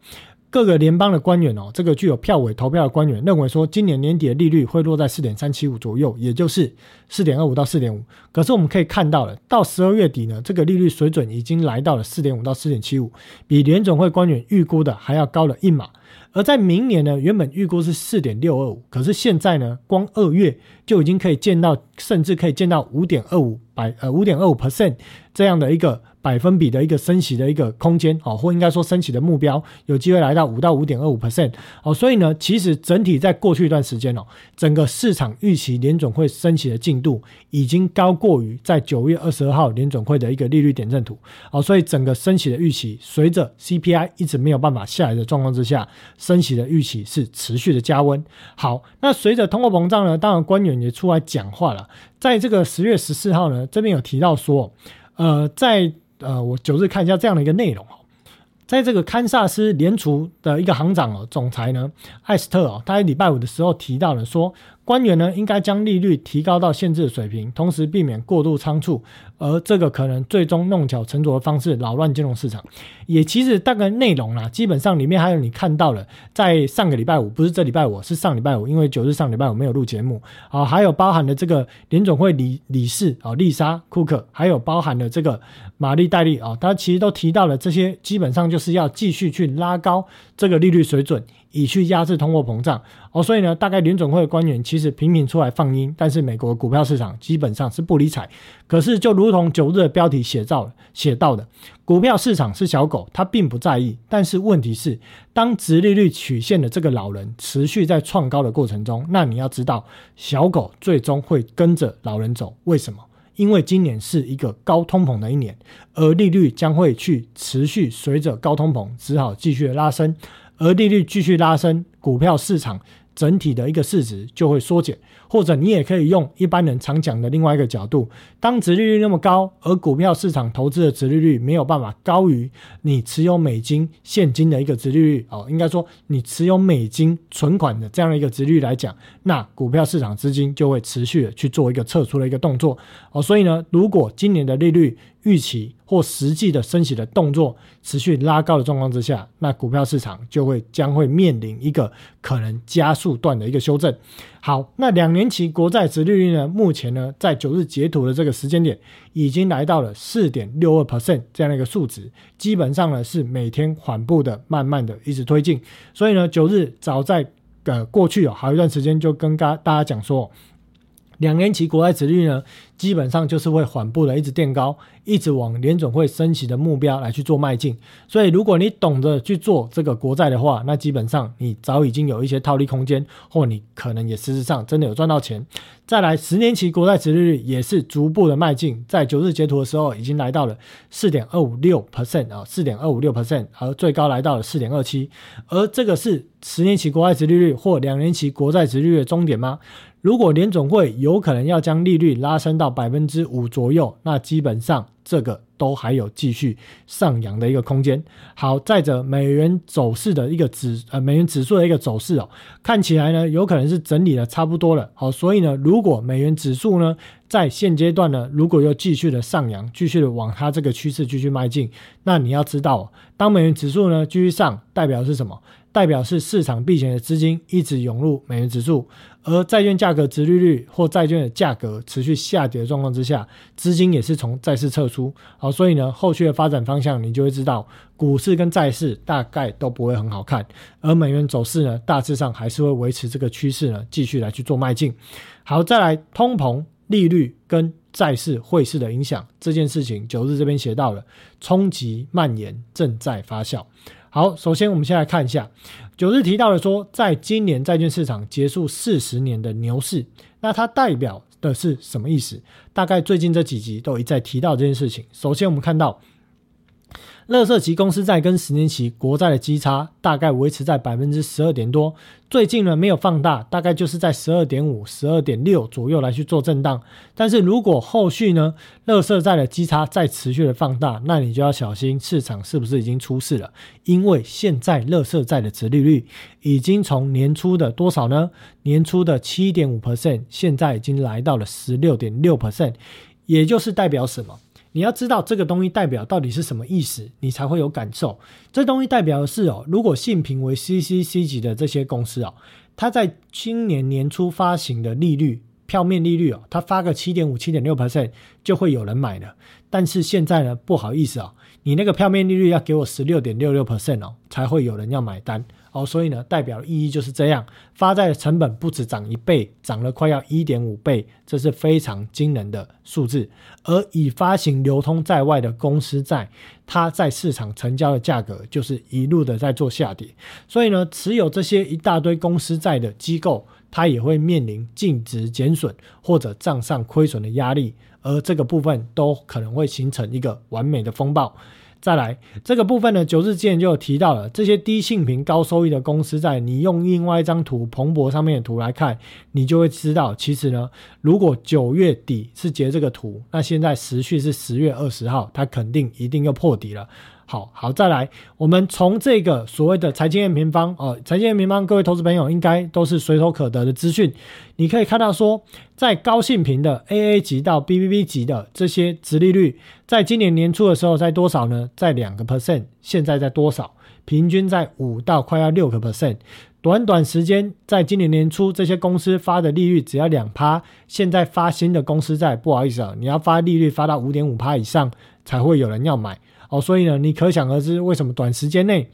各个联邦的官员哦，这个具有票委投票的官员认为说，今年年底的利率会落在四点三七五左右，也就是四点二五到四点五。可是我们可以看到了，到十二月底呢，这个利率水准已经来到了四点五到四点七五，比联总会官员预估的还要高了一码。而在明年呢，原本预估是四点六二五，可是现在呢，光二月就已经可以见到，甚至可以见到五点二五百呃五点二五 percent 这样的一个。百分比的一个升息的一个空间哦，或应该说升息的目标有机会来到五到五点二五 percent 哦，所以呢，其实整体在过去一段时间哦，整个市场预期联总会升息的进度已经高过于在九月二十二号联总会的一个利率点阵图。哦，所以整个升息的预期随着 CPI 一直没有办法下来的状况之下，升息的预期是持续的加温。好，那随着通货膨胀呢，当然官员也出来讲话了，在这个十月十四号呢，这边有提到说，呃，在呃，我九日看一下这样的一个内容哦，在这个堪萨斯联储的一个行长哦，总裁呢，艾斯特哦，他在礼拜五的时候提到了说。官员呢，应该将利率提高到限制水平，同时避免过度仓促，而这个可能最终弄巧成拙的方式，扰乱金融市场。也其实大概内容啦，基本上里面还有你看到了，在上个礼拜五，不是这礼拜五，是上礼拜五，因为九日上礼拜五没有录节目啊，还有包含了这个联总会理理事啊，丽莎库克，还有包含了这个玛丽戴利啊，他其实都提到了这些，基本上就是要继续去拉高这个利率水准。以去压制通货膨胀哦，所以呢，大概联总会的官员其实频频出来放音，但是美国股票市场基本上是不理睬。可是就如同九日的标题写到写到的，股票市场是小狗，它并不在意。但是问题是，当直利率曲线的这个老人持续在创高的过程中，那你要知道，小狗最终会跟着老人走。为什么？因为今年是一个高通膨的一年，而利率将会去持续随着高通膨，只好继续拉升。而利率继续拉升，股票市场整体的一个市值就会缩减。或者你也可以用一般人常讲的另外一个角度，当殖利率那么高，而股票市场投资的殖利率没有办法高于你持有美金现金的一个殖利率哦，应该说你持有美金存款的这样一个殖率来讲，那股票市场资金就会持续的去做一个撤出的一个动作哦。所以呢，如果今年的利率预期或实际的升息的动作持续拉高的状况之下，那股票市场就会将会面临一个可能加速段的一个修正。好，那两年期国债殖利率呢？目前呢，在九日截图的这个时间点，已经来到了四点六二 percent 这样的一个数值，基本上呢是每天缓步的、慢慢的一直推进。所以呢，九日早在呃过去有好一段时间就跟大大家讲说。两年期国债殖率呢，基本上就是会缓步的一直垫高，一直往联总会升息的目标来去做迈进。所以，如果你懂得去做这个国债的话，那基本上你早已经有一些套利空间，或你可能也事实上真的有赚到钱。再来，十年期国债殖利率也是逐步的迈进，在九日截图的时候已经来到了四点二五六 percent 啊，四点二五六 percent，而最高来到了四点二七。而这个是十年期国债殖利率或两年期国债殖率的终点吗？如果联总会有可能要将利率拉升到百分之五左右，那基本上这个都还有继续上扬的一个空间。好，再者美元走势的一个指呃美元指数的一个走势哦，看起来呢有可能是整理的差不多了。好，所以呢，如果美元指数呢在现阶段呢，如果又继续的上扬，继续的往它这个趋势继续迈进，那你要知道，当美元指数呢继续上，代表是什么？代表是市场避险的资金一直涌入美元指数。而债券价格、值利率或债券的价格持续下跌的状况之下，资金也是从债市撤出。好，所以呢，后续的发展方向你就会知道，股市跟债市大概都不会很好看，而美元走势呢，大致上还是会维持这个趋势呢，继续来去做迈进。好，再来通膨、利率跟债市、汇市的影响这件事情，九日这边写到了，冲击蔓延正在发酵。好，首先我们先来看一下。九日提到了说，在今年债券市场结束四十年的牛市，那它代表的是什么意思？大概最近这几集都一再提到这件事情。首先，我们看到。乐色级公司债跟十年期国债的基差大概维持在百分之十二点多，最近呢没有放大，大概就是在十二点五、十二点六左右来去做震荡。但是如果后续呢乐色债的基差再持续的放大，那你就要小心市场是不是已经出事了？因为现在乐色债的值利率已经从年初的多少呢？年初的七点五 percent，现在已经来到了十六点六 percent，也就是代表什么？你要知道这个东西代表到底是什么意思，你才会有感受。这东西代表的是哦，如果信评为 CCC 级的这些公司哦，它在今年年初发行的利率票面利率哦，它发个七点五、七点六 percent 就会有人买的。但是现在呢，不好意思啊，你那个票面利率要给我十六点六六 percent 哦，才会有人要买单。哦，所以呢，代表的意义就是这样，发债的成本不止涨一倍，涨了快要一点五倍，这是非常惊人的数字。而已发行流通在外的公司债，它在市场成交的价格就是一路的在做下跌。所以呢，持有这些一大堆公司债的机构，它也会面临净值减损或者账上亏损的压力，而这个部分都可能会形成一个完美的风暴。再来这个部分呢，九日之前就有提到了，这些低性平高收益的公司在你用另外一张图蓬勃上面的图来看，你就会知道，其实呢，如果九月底是截这个图，那现在时序是十月二十号，它肯定一定又破底了。好好再来，我们从这个所谓的财经验平方哦，财经验平方，各位投资朋友应该都是随手可得的资讯。你可以看到说，在高性平的 AA 级到 BBB 级的这些值利率，在今年年初的时候在多少呢？在两个 percent，现在在多少？平均在五到快要六个 percent。短短时间，在今年年初这些公司发的利率只要两趴，现在发新的公司债，不好意思啊，你要发利率发到五点五趴以上，才会有人要买。哦，所以呢，你可想而知，为什么短时间内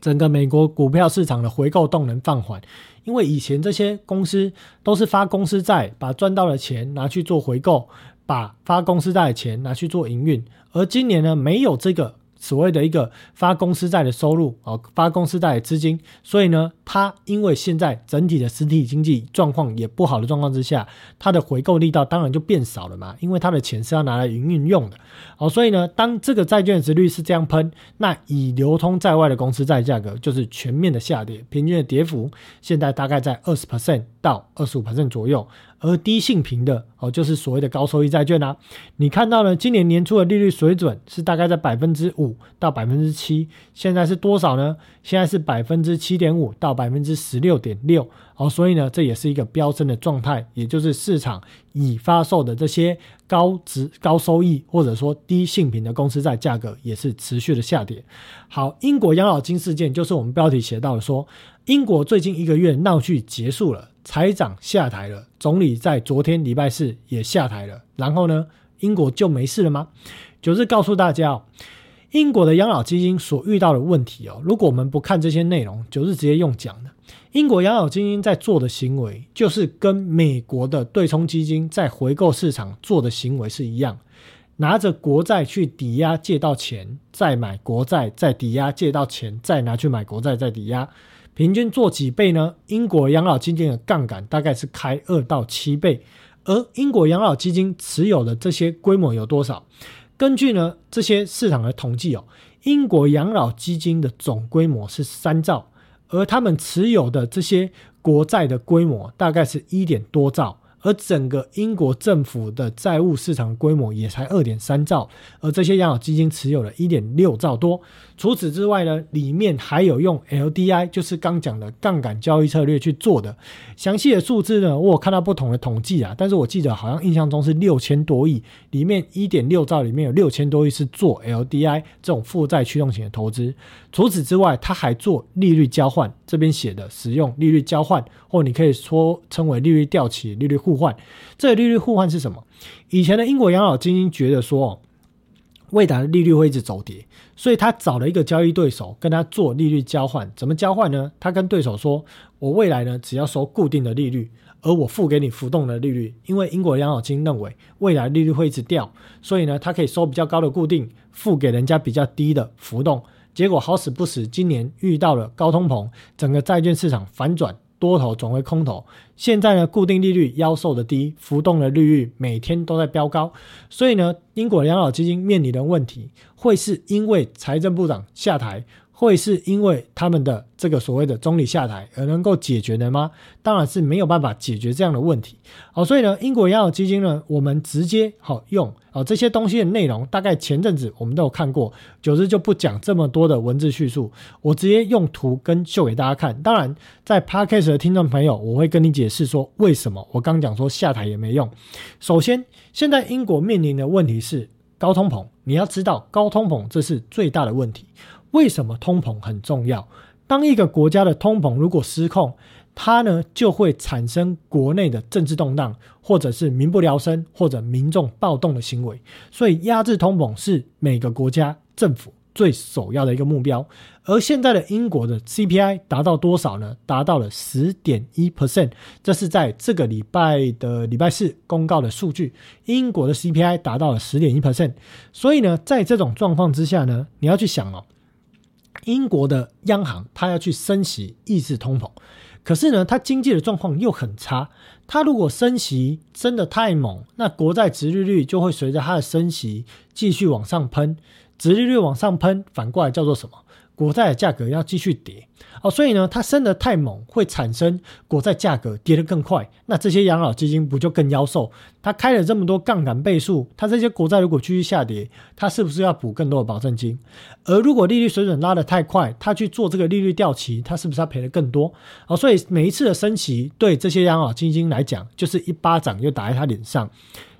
整个美国股票市场的回购动能放缓？因为以前这些公司都是发公司债，把赚到的钱拿去做回购，把发公司债的钱拿去做营运，而今年呢，没有这个。所谓的一个发公司债的收入啊，发公司债的资金，所以呢，它因为现在整体的实体经济状况也不好的状况之下，它的回购力道当然就变少了嘛，因为它的钱是要拿来营运用的，好，所以呢，当这个债券值率是这样喷，那已流通在外的公司债价格就是全面的下跌，平均的跌幅现在大概在二十 percent 到二十五 percent 左右。而低性平的哦，就是所谓的高收益债券啊。你看到呢，今年年初的利率水准是大概在百分之五到百分之七，现在是多少呢？现在是百分之七点五到百分之十六点六哦，所以呢，这也是一个飙升的状态，也就是市场已发售的这些高值高收益或者说低性平的公司债价格也是持续的下跌。好，英国养老金事件就是我们标题写到的，说英国最近一个月闹剧结束了。财长下台了，总理在昨天礼拜四也下台了，然后呢，英国就没事了吗？九日告诉大家哦，英国的养老基金所遇到的问题哦，如果我们不看这些内容，九日直接用讲的，英国养老基金在做的行为，就是跟美国的对冲基金在回购市场做的行为是一样，拿着国债去抵押借到钱，再买国债，再抵押借到钱，再拿去买国债，再抵押。平均做几倍呢？英国养老基金的杠杆大概是开二到七倍，而英国养老基金持有的这些规模有多少？根据呢这些市场的统计哦，英国养老基金的总规模是三兆，而他们持有的这些国债的规模大概是一点多兆，而整个英国政府的债务市场规模也才二点三兆，而这些养老基金持有了一点六兆多。除此之外呢，里面还有用 LDI，就是刚讲的杠杆交易策略去做的。详细的数字呢，我有看到不同的统计啊，但是我记得好像印象中是六千多亿，里面一点六兆里面有六千多亿是做 LDI 这种负债驱动型的投资。除此之外，它还做利率交换，这边写的使用利率交换，或你可以说称为利率调起、利率互换。这个利率互换是什么？以前的英国养老基金觉得说。未来的利率会一直走跌，所以他找了一个交易对手跟他做利率交换。怎么交换呢？他跟对手说：“我未来呢，只要收固定的利率，而我付给你浮动的利率。因为英国养老金认为未来利率会一直掉，所以呢，他可以收比较高的固定，付给人家比较低的浮动。结果好死不死，今年遇到了高通膨，整个债券市场反转。”多头转为空头，现在呢，固定利率腰瘦的低，浮动的利率每天都在飙高，所以呢，英国养老基金面临的问题，会是因为财政部长下台。会是因为他们的这个所谓的总理下台而能够解决的吗？当然是没有办法解决这样的问题。好，所以呢，英国养老基金呢，我们直接好用哦这些东西的内容，大概前阵子我们都有看过，九日就不讲这么多的文字叙述，我直接用图跟秀给大家看。当然，在 Podcast 的听众朋友，我会跟你解释说为什么我刚讲说下台也没用。首先，现在英国面临的问题是高通膨，你要知道高通膨这是最大的问题。为什么通膨很重要？当一个国家的通膨如果失控，它呢就会产生国内的政治动荡，或者是民不聊生，或者民众暴动的行为。所以压制通膨是每个国家政府最首要的一个目标。而现在的英国的 CPI 达到多少呢？达到了十点一 percent，这是在这个礼拜的礼拜四公告的数据。英国的 CPI 达到了十点一 percent，所以呢，在这种状况之下呢，你要去想哦。英国的央行它要去升息抑制通膨，可是呢，它经济的状况又很差。它如果升息升的太猛，那国债殖利率就会随着它的升息继续往上喷，殖利率往上喷，反过来叫做什么？国债的价格要继续跌哦，所以呢，它升得太猛，会产生国债价格跌得更快。那这些养老基金不就更妖瘦？它开了这么多杠杆倍数，它这些国债如果继续下跌，它是不是要补更多的保证金？而如果利率水准拉得太快，它去做这个利率掉期，它是不是要赔的更多？哦，所以每一次的升息对这些养老基金来讲，就是一巴掌又打在他脸上。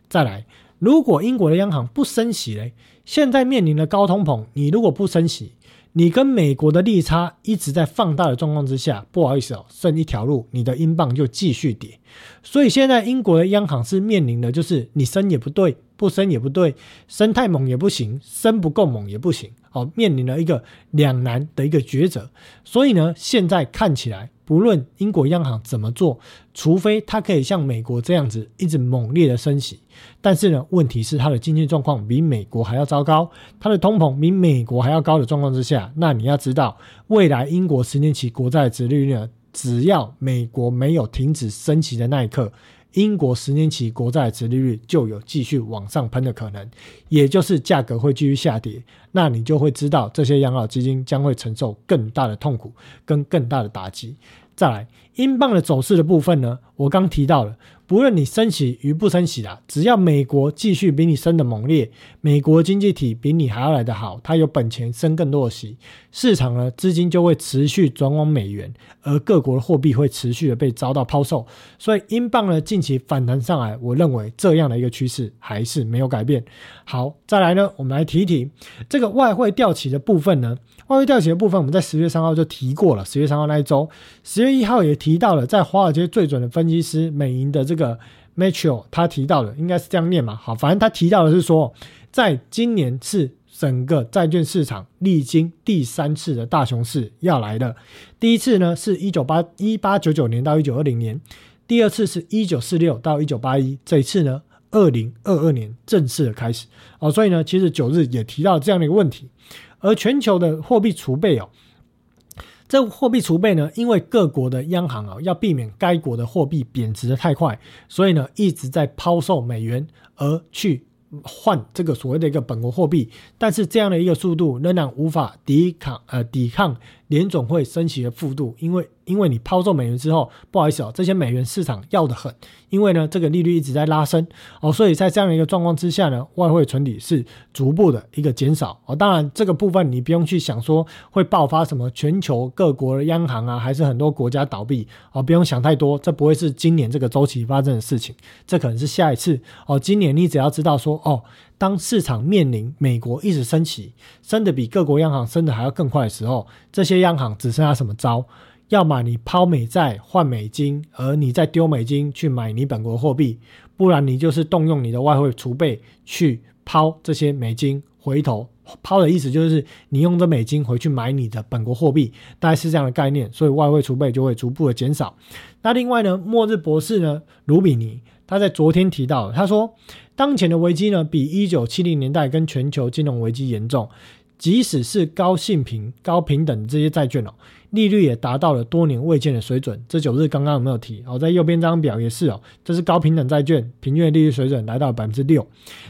再来，如果英国的央行不升息嘞，现在面临的高通膨，你如果不升息。你跟美国的利差一直在放大的状况之下，不好意思哦，剩一条路，你的英镑就继续跌。所以现在英国的央行是面临的，就是你升也不对，不升也不对，升太猛也不行，升不够猛也不行，哦，面临了一个两难的一个抉择。所以呢，现在看起来。不论英国央行怎么做，除非它可以像美国这样子一直猛烈的升息，但是呢，问题是它的经济状况比美国还要糟糕，它的通膨比美国还要高的状况之下，那你要知道，未来英国十年期国债殖利率，只要美国没有停止升息的那一刻。英国十年期国债殖利率就有继续往上喷的可能，也就是价格会继续下跌，那你就会知道这些养老基金将会承受更大的痛苦跟更大的打击。再来，英镑的走势的部分呢，我刚提到了。不论你升息与不升息啦，只要美国继续比你升的猛烈，美国经济体比你还要来得好，它有本钱升更多的息，市场呢资金就会持续转往美元，而各国的货币会持续的被遭到抛售，所以英镑呢近期反弹上来，我认为这样的一个趋势还是没有改变。好，再来呢，我们来提一提这个外汇调起的部分呢，外汇调起的部分我们在十月三号就提过了，十月三号那一周，十月一号也提到了，在华尔街最准的分析师美银的这个 Metro 他提到的应该是这样念嘛？好，反正他提到的是说，在今年是整个债券市场历经第三次的大熊市要来的。第一次呢是一九八一八九九年到一九二零年，第二次是一九四六到一九八一，这一次呢二零二二年正式的开始。哦，所以呢，其实九日也提到这样的一个问题，而全球的货币储备哦。这货币储备呢，因为各国的央行啊，要避免该国的货币贬值的太快，所以呢，一直在抛售美元而去换这个所谓的一个本国货币。但是这样的一个速度仍然无法抵抗呃抵抗联总会升息的幅度，因为因为你抛售美元之后，不好意思哦，这些美元市场要的很，因为呢这个利率一直在拉升哦，所以在这样的一个状况之下呢，外汇存底是逐步的一个减少哦。当然这个部分你不用去想说会爆发什么全球各国的央行啊，还是很多国家倒闭哦，不用想太多，这不会是今年这个周期发生的事情，这可能是下一次哦。今年你只要知道说哦。当市场面临美国一直升起，升得比各国央行升得还要更快的时候，这些央行只剩下什么招？要么你抛美债换美金，而你再丢美金去买你本国货币，不然你就是动用你的外汇储备去抛这些美金，回头抛的意思就是你用这美金回去买你的本国货币，大概是这样的概念，所以外汇储备就会逐步的减少。那另外呢，末日博士呢，卢比尼他在昨天提到，他说。当前的危机呢，比一九七零年代跟全球金融危机严重。即使是高信平、高平等这些债券哦，利率也达到了多年未见的水准。这九日刚刚有没有提？哦，在右边这张表也是哦，这是高平等债券平均利率水准来到百分之六。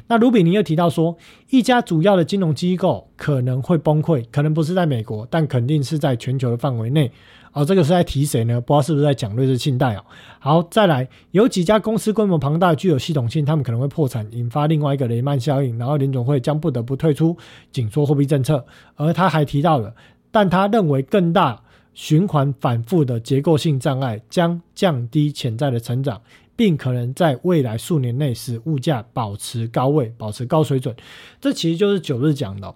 那卢比尼又提到说，一家主要的金融机构可能会崩溃，可能不是在美国，但肯定是在全球的范围内。哦，这个是在提谁呢？不知道是不是在讲瑞士信贷哦。好，再来，有几家公司规模庞大，具有系统性，他们可能会破产，引发另外一个雷曼效应，然后联总会将不得不退出紧缩货币政策。而他还提到了，但他认为更大循环反复的结构性障碍将降低潜在的成长，并可能在未来数年内使物价保持高位，保持高水准。这其实就是九日讲的。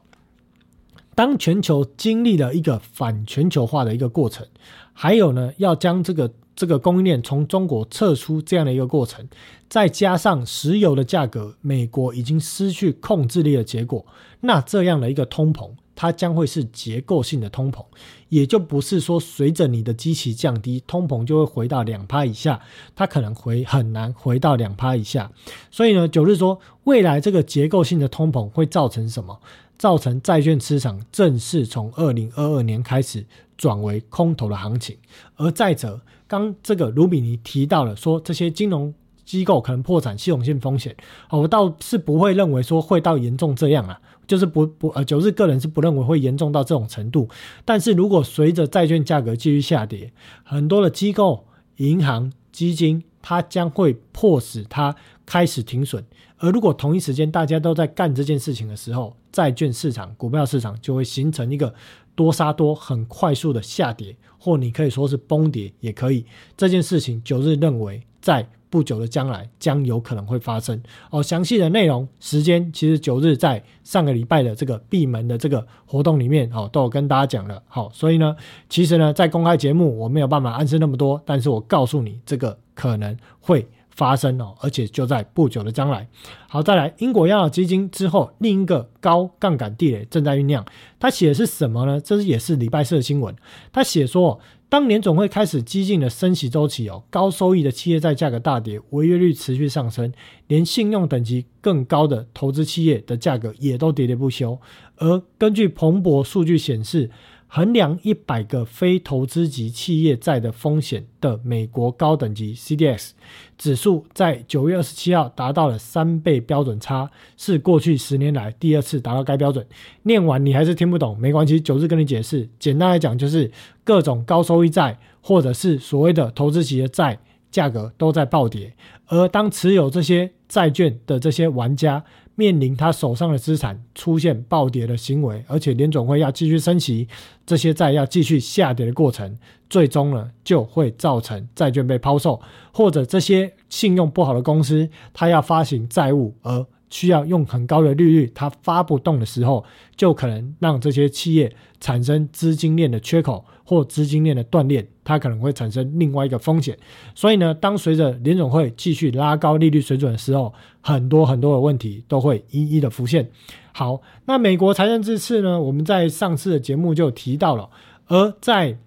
当全球经历了一个反全球化的一个过程，还有呢，要将这个这个供应链从中国撤出这样的一个过程，再加上石油的价格，美国已经失去控制力的结果，那这样的一个通膨，它将会是结构性的通膨，也就不是说随着你的基期降低，通膨就会回到两趴以下，它可能回很难回到两趴以下。所以呢，九日说未来这个结构性的通膨会造成什么？造成债券市场正式从二零二二年开始转为空头的行情，而再者，刚这个卢比尼提到了说这些金融机构可能破产、系统性风险，我倒是不会认为说会到严重这样啊，就是不不呃，九日个人是不认为会严重到这种程度。但是如果随着债券价格继续下跌，很多的机构、银行、基金，它将会迫使它开始停损。而如果同一时间大家都在干这件事情的时候，债券市场、股票市场就会形成一个多杀多、很快速的下跌，或你可以说是崩跌也可以。这件事情九日认为在不久的将来将有可能会发生。哦，详细的内容、时间，其实九日在上个礼拜的这个闭门的这个活动里面，哦，都有跟大家讲了。好，所以呢，其实呢，在公开节目我没有办法暗示那么多，但是我告诉你，这个可能会。发生哦，而且就在不久的将来。好，再来，英国养老基金之后，另一个高杠杆地雷正在酝酿。他写的是什么呢？这是也是礼拜四的新闻。他写说，当年总会开始激进的升息周期哦，高收益的企业债价格大跌，违约率持续上升，连信用等级更高的投资企业的价格也都喋喋不休。而根据彭博数据显示。衡量一百个非投资级企业债的风险的美国高等级 CDS 指数，在九月二十七号达到了三倍标准差，是过去十年来第二次达到该标准。念完你还是听不懂，没关系，九日跟你解释。简单来讲，就是各种高收益债或者是所谓的投资级的债价格都在暴跌，而当持有这些债券的这些玩家。面临他手上的资产出现暴跌的行为，而且联总会要继续升息，这些债要继续下跌的过程，最终呢就会造成债券被抛售，或者这些信用不好的公司，它要发行债务而需要用很高的利率，它发不动的时候，就可能让这些企业产生资金链的缺口或资金链的断裂。它可能会产生另外一个风险，所以呢，当随着联总会继续拉高利率水准的时候，很多很多的问题都会一一的浮现。好，那美国财政这次呢，我们在上次的节目就提到了，而在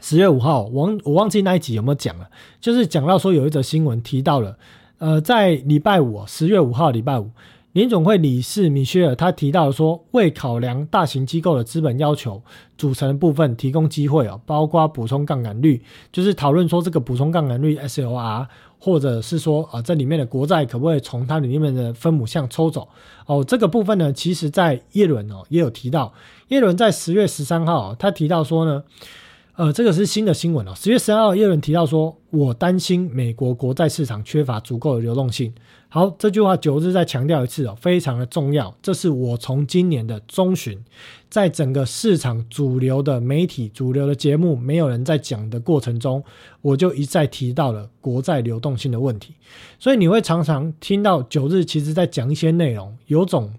十月五号，我我忘记那一集有没有讲了，就是讲到说有一则新闻提到了，呃，在礼拜五，十月五号礼拜五。联总会理事米歇尔他提到说，为考量大型机构的资本要求，组成部分提供机会哦，包括补充杠杆率，就是讨论说这个补充杠杆率 SLR 或者是说啊，这里面的国债可不可以从它里面的分母项抽走？哦，这个部分呢，其实在耶伦哦也有提到，耶伦在十月十三号他提到说呢。呃，这个是新的新闻哦。十月十二号，耶伦提到说：“我担心美国国债市场缺乏足够的流动性。”好，这句话九日再强调一次哦，非常的重要。这是我从今年的中旬，在整个市场主流的媒体、主流的节目没有人在讲的过程中，我就一再提到了国债流动性的问题。所以你会常常听到九日其实在讲一些内容，有种。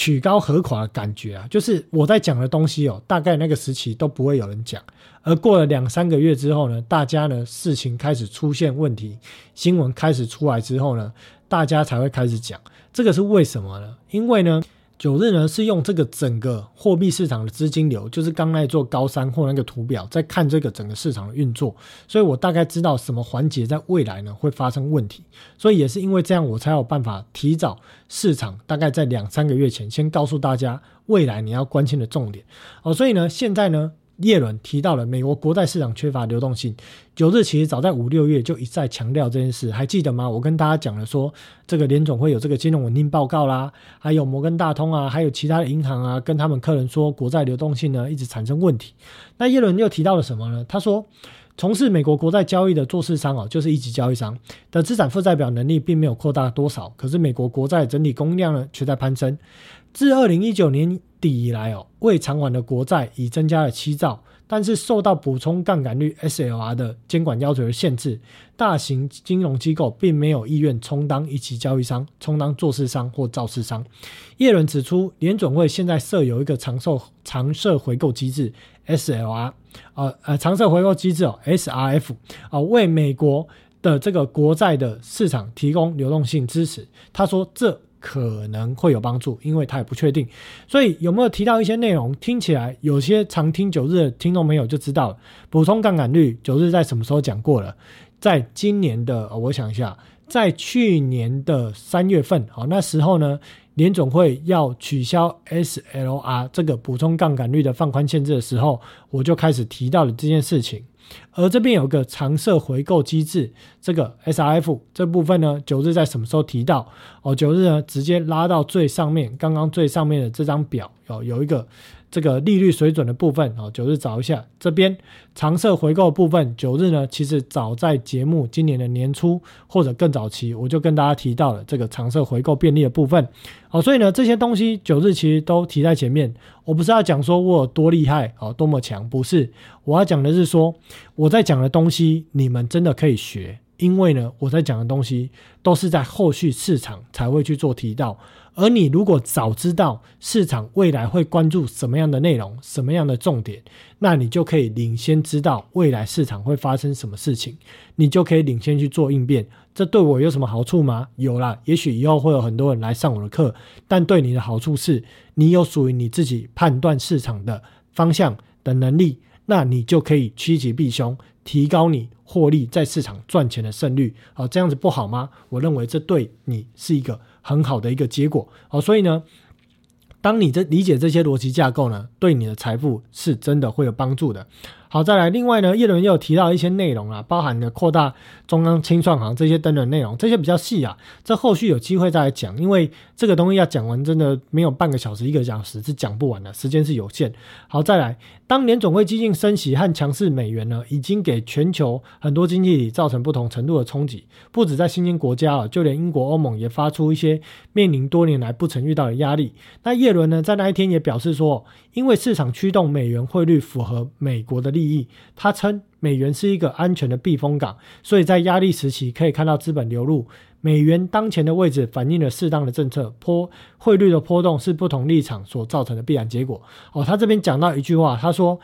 曲高和寡的感觉啊，就是我在讲的东西哦，大概那个时期都不会有人讲，而过了两三个月之后呢，大家呢事情开始出现问题，新闻开始出来之后呢，大家才会开始讲，这个是为什么呢？因为呢。九日呢是用这个整个货币市场的资金流，就是刚才做高山或那个图表，在看这个整个市场的运作，所以我大概知道什么环节在未来呢会发生问题，所以也是因为这样，我才有办法提早市场大概在两三个月前先告诉大家未来你要关心的重点哦，所以呢现在呢。耶伦提到了美国国债市场缺乏流动性。九日其实早在五六月就一再强调这件事，还记得吗？我跟大家讲了说，这个联总会有这个金融稳定报告啦，还有摩根大通啊，还有其他的银行啊，跟他们客人说国债流动性呢一直产生问题。那耶伦又提到了什么呢？他说，从事美国国债交易的做市商哦，就是一级交易商的资产负债表能力并没有扩大多少，可是美国国债整体供应量呢却在攀升。自二零一九年。底以来哦，未偿还的国债已增加了七兆，但是受到补充杠杆率 SLR 的监管要求而限制，大型金融机构并没有意愿充当一级交易商、充当做市商或造市商。叶伦指出，联准会现在设有一个长寿长设回购机制 SLR，呃呃长设回购机制哦 SRF 啊，为美国的这个国债的市场提供流动性支持。他说这。可能会有帮助，因为他也不确定，所以有没有提到一些内容？听起来有些常听九日的听众朋友就知道了，补充杠杆率九日在什么时候讲过了？在今年的，我想一下，在去年的三月份，好，那时候呢，联总会要取消 SLR 这个补充杠杆率的放宽限制的时候，我就开始提到了这件事情。而这边有个长设回购机制，这个 SRF 这部分呢，九日在什么时候提到？哦，九日呢直接拉到最上面，刚刚最上面的这张表哦，有一个。这个利率水准的部分哦，九日找一下这边长设回购部分，九日呢，其实早在节目今年的年初或者更早期，我就跟大家提到了这个长设回购便利的部分。好，所以呢，这些东西九日其实都提在前面。我不是要讲说我有多厉害哦，多么强，不是，我要讲的是说我在讲的东西，你们真的可以学，因为呢，我在讲的东西都是在后续市场才会去做提到。而你如果早知道市场未来会关注什么样的内容、什么样的重点，那你就可以领先知道未来市场会发生什么事情，你就可以领先去做应变。这对我有什么好处吗？有啦，也许以后会有很多人来上我的课，但对你的好处是，你有属于你自己判断市场的方向的能力，那你就可以趋吉避凶，提高你获利在市场赚钱的胜率。好，这样子不好吗？我认为这对你是一个。很好的一个结果哦，所以呢，当你这理解这些逻辑架构呢，对你的财富是真的会有帮助的。好，再来，另外呢，叶伦又提到一些内容啊，包含的扩大中央清算行这些等等内容，这些比较细啊，这后续有机会再来讲，因为这个东西要讲完，真的没有半个小时、一个小时是讲不完的，时间是有限。好，再来，当年总会激进升息和强势美元呢，已经给全球很多经济体造成不同程度的冲击，不止在新兴国家啊，就连英国、欧盟也发出一些面临多年来不曾遇到的压力。那叶伦呢，在那一天也表示说，因为市场驱动美元汇率符合美国的利。益，他称美元是一个安全的避风港，所以在压力时期可以看到资本流入。美元当前的位置反映了适当的政策，波汇率的波动是不同立场所造成的必然结果。哦，他这边讲到一句话，他说。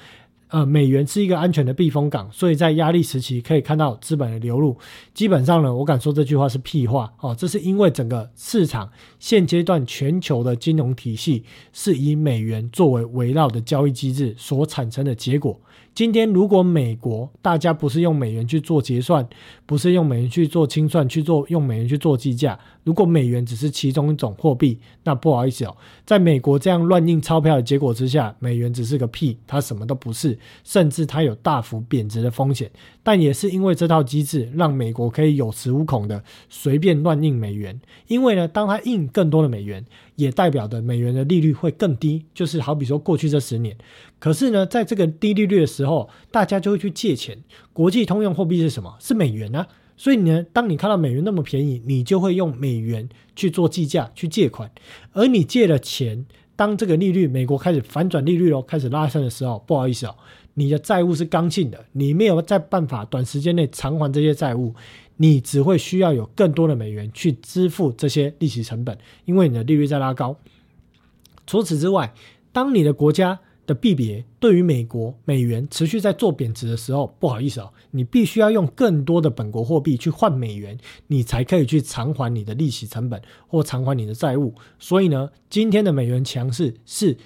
呃，美元是一个安全的避风港，所以在压力时期可以看到资本的流入。基本上呢，我敢说这句话是屁话哦，这是因为整个市场现阶段全球的金融体系是以美元作为围绕的交易机制所产生的结果。今天如果美国大家不是用美元去做结算，不是用美元去做清算，去做用美元去做计价，如果美元只是其中一种货币，那不好意思哦，在美国这样乱印钞票的结果之下，美元只是个屁，它什么都不是，甚至它有大幅贬值的风险。但也是因为这套机制，让美国可以有恃无恐的随便乱印美元。因为呢，当它印更多的美元，也代表的美元的利率会更低。就是好比说过去这十年，可是呢，在这个低利率的时候，大家就会去借钱。国际通用货币是什么？是美元啊。所以呢，当你看到美元那么便宜，你就会用美元去做计价、去借款。而你借了钱，当这个利率美国开始反转利率哦，开始拉升的时候，不好意思哦。你的债务是刚性的，你没有在办法短时间内偿还这些债务，你只会需要有更多的美元去支付这些利息成本，因为你的利率在拉高。除此之外，当你的国家的币别对于美国美元持续在做贬值的时候，不好意思哦，你必须要用更多的本国货币去换美元，你才可以去偿还你的利息成本或偿还你的债务。所以呢，今天的美元强势是。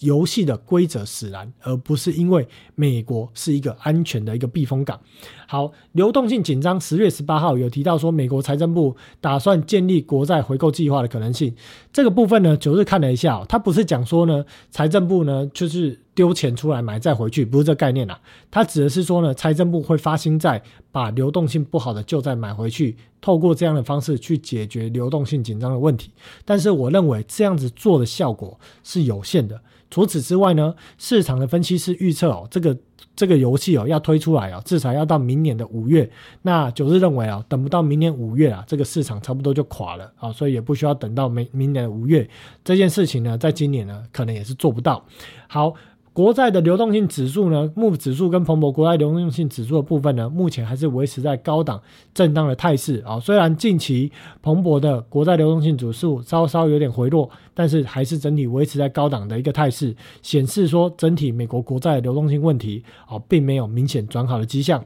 游戏的规则使然，而不是因为美国是一个安全的一个避风港。好，流动性紧张。十月十八号有提到说，美国财政部打算建立国债回购计划的可能性。这个部分呢，九日看了一下，他不是讲说呢，财政部呢就是丢钱出来买再回去，不是这概念啦。他指的是说呢，财政部会发新债，把流动性不好的旧债买回去，透过这样的方式去解决流动性紧张的问题。但是我认为这样子做的效果是有限的。除此之外呢，市场的分析师预测哦，这个这个游戏哦要推出来哦，至少要到明年的五月。那九日认为啊，等不到明年五月啊，这个市场差不多就垮了啊，所以也不需要等到明明年的五月。这件事情呢，在今年呢，可能也是做不到。好。国债的流动性指数呢，目指数跟蓬勃国债流动性指数的部分呢，目前还是维持在高档震荡的态势啊。虽然近期蓬勃的国债流动性指数稍稍有点回落，但是还是整体维持在高档的一个态势，显示说整体美国国债流动性问题啊，并没有明显转好的迹象。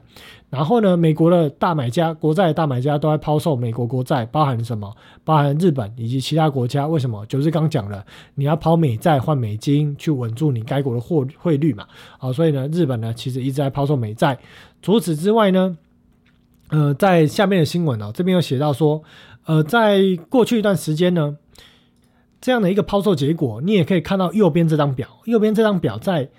然后呢，美国的大买家、国债大买家都在抛售美国国债，包含什么？包含日本以及其他国家。为什么？就是刚讲了，你要抛美债换美金，去稳住你该国的货汇率嘛。好，所以呢，日本呢其实一直在抛售美债。除此之外呢，呃，在下面的新闻哦，这边有写到说，呃，在过去一段时间呢，这样的一个抛售结果，你也可以看到右边这张表，右边这张表在。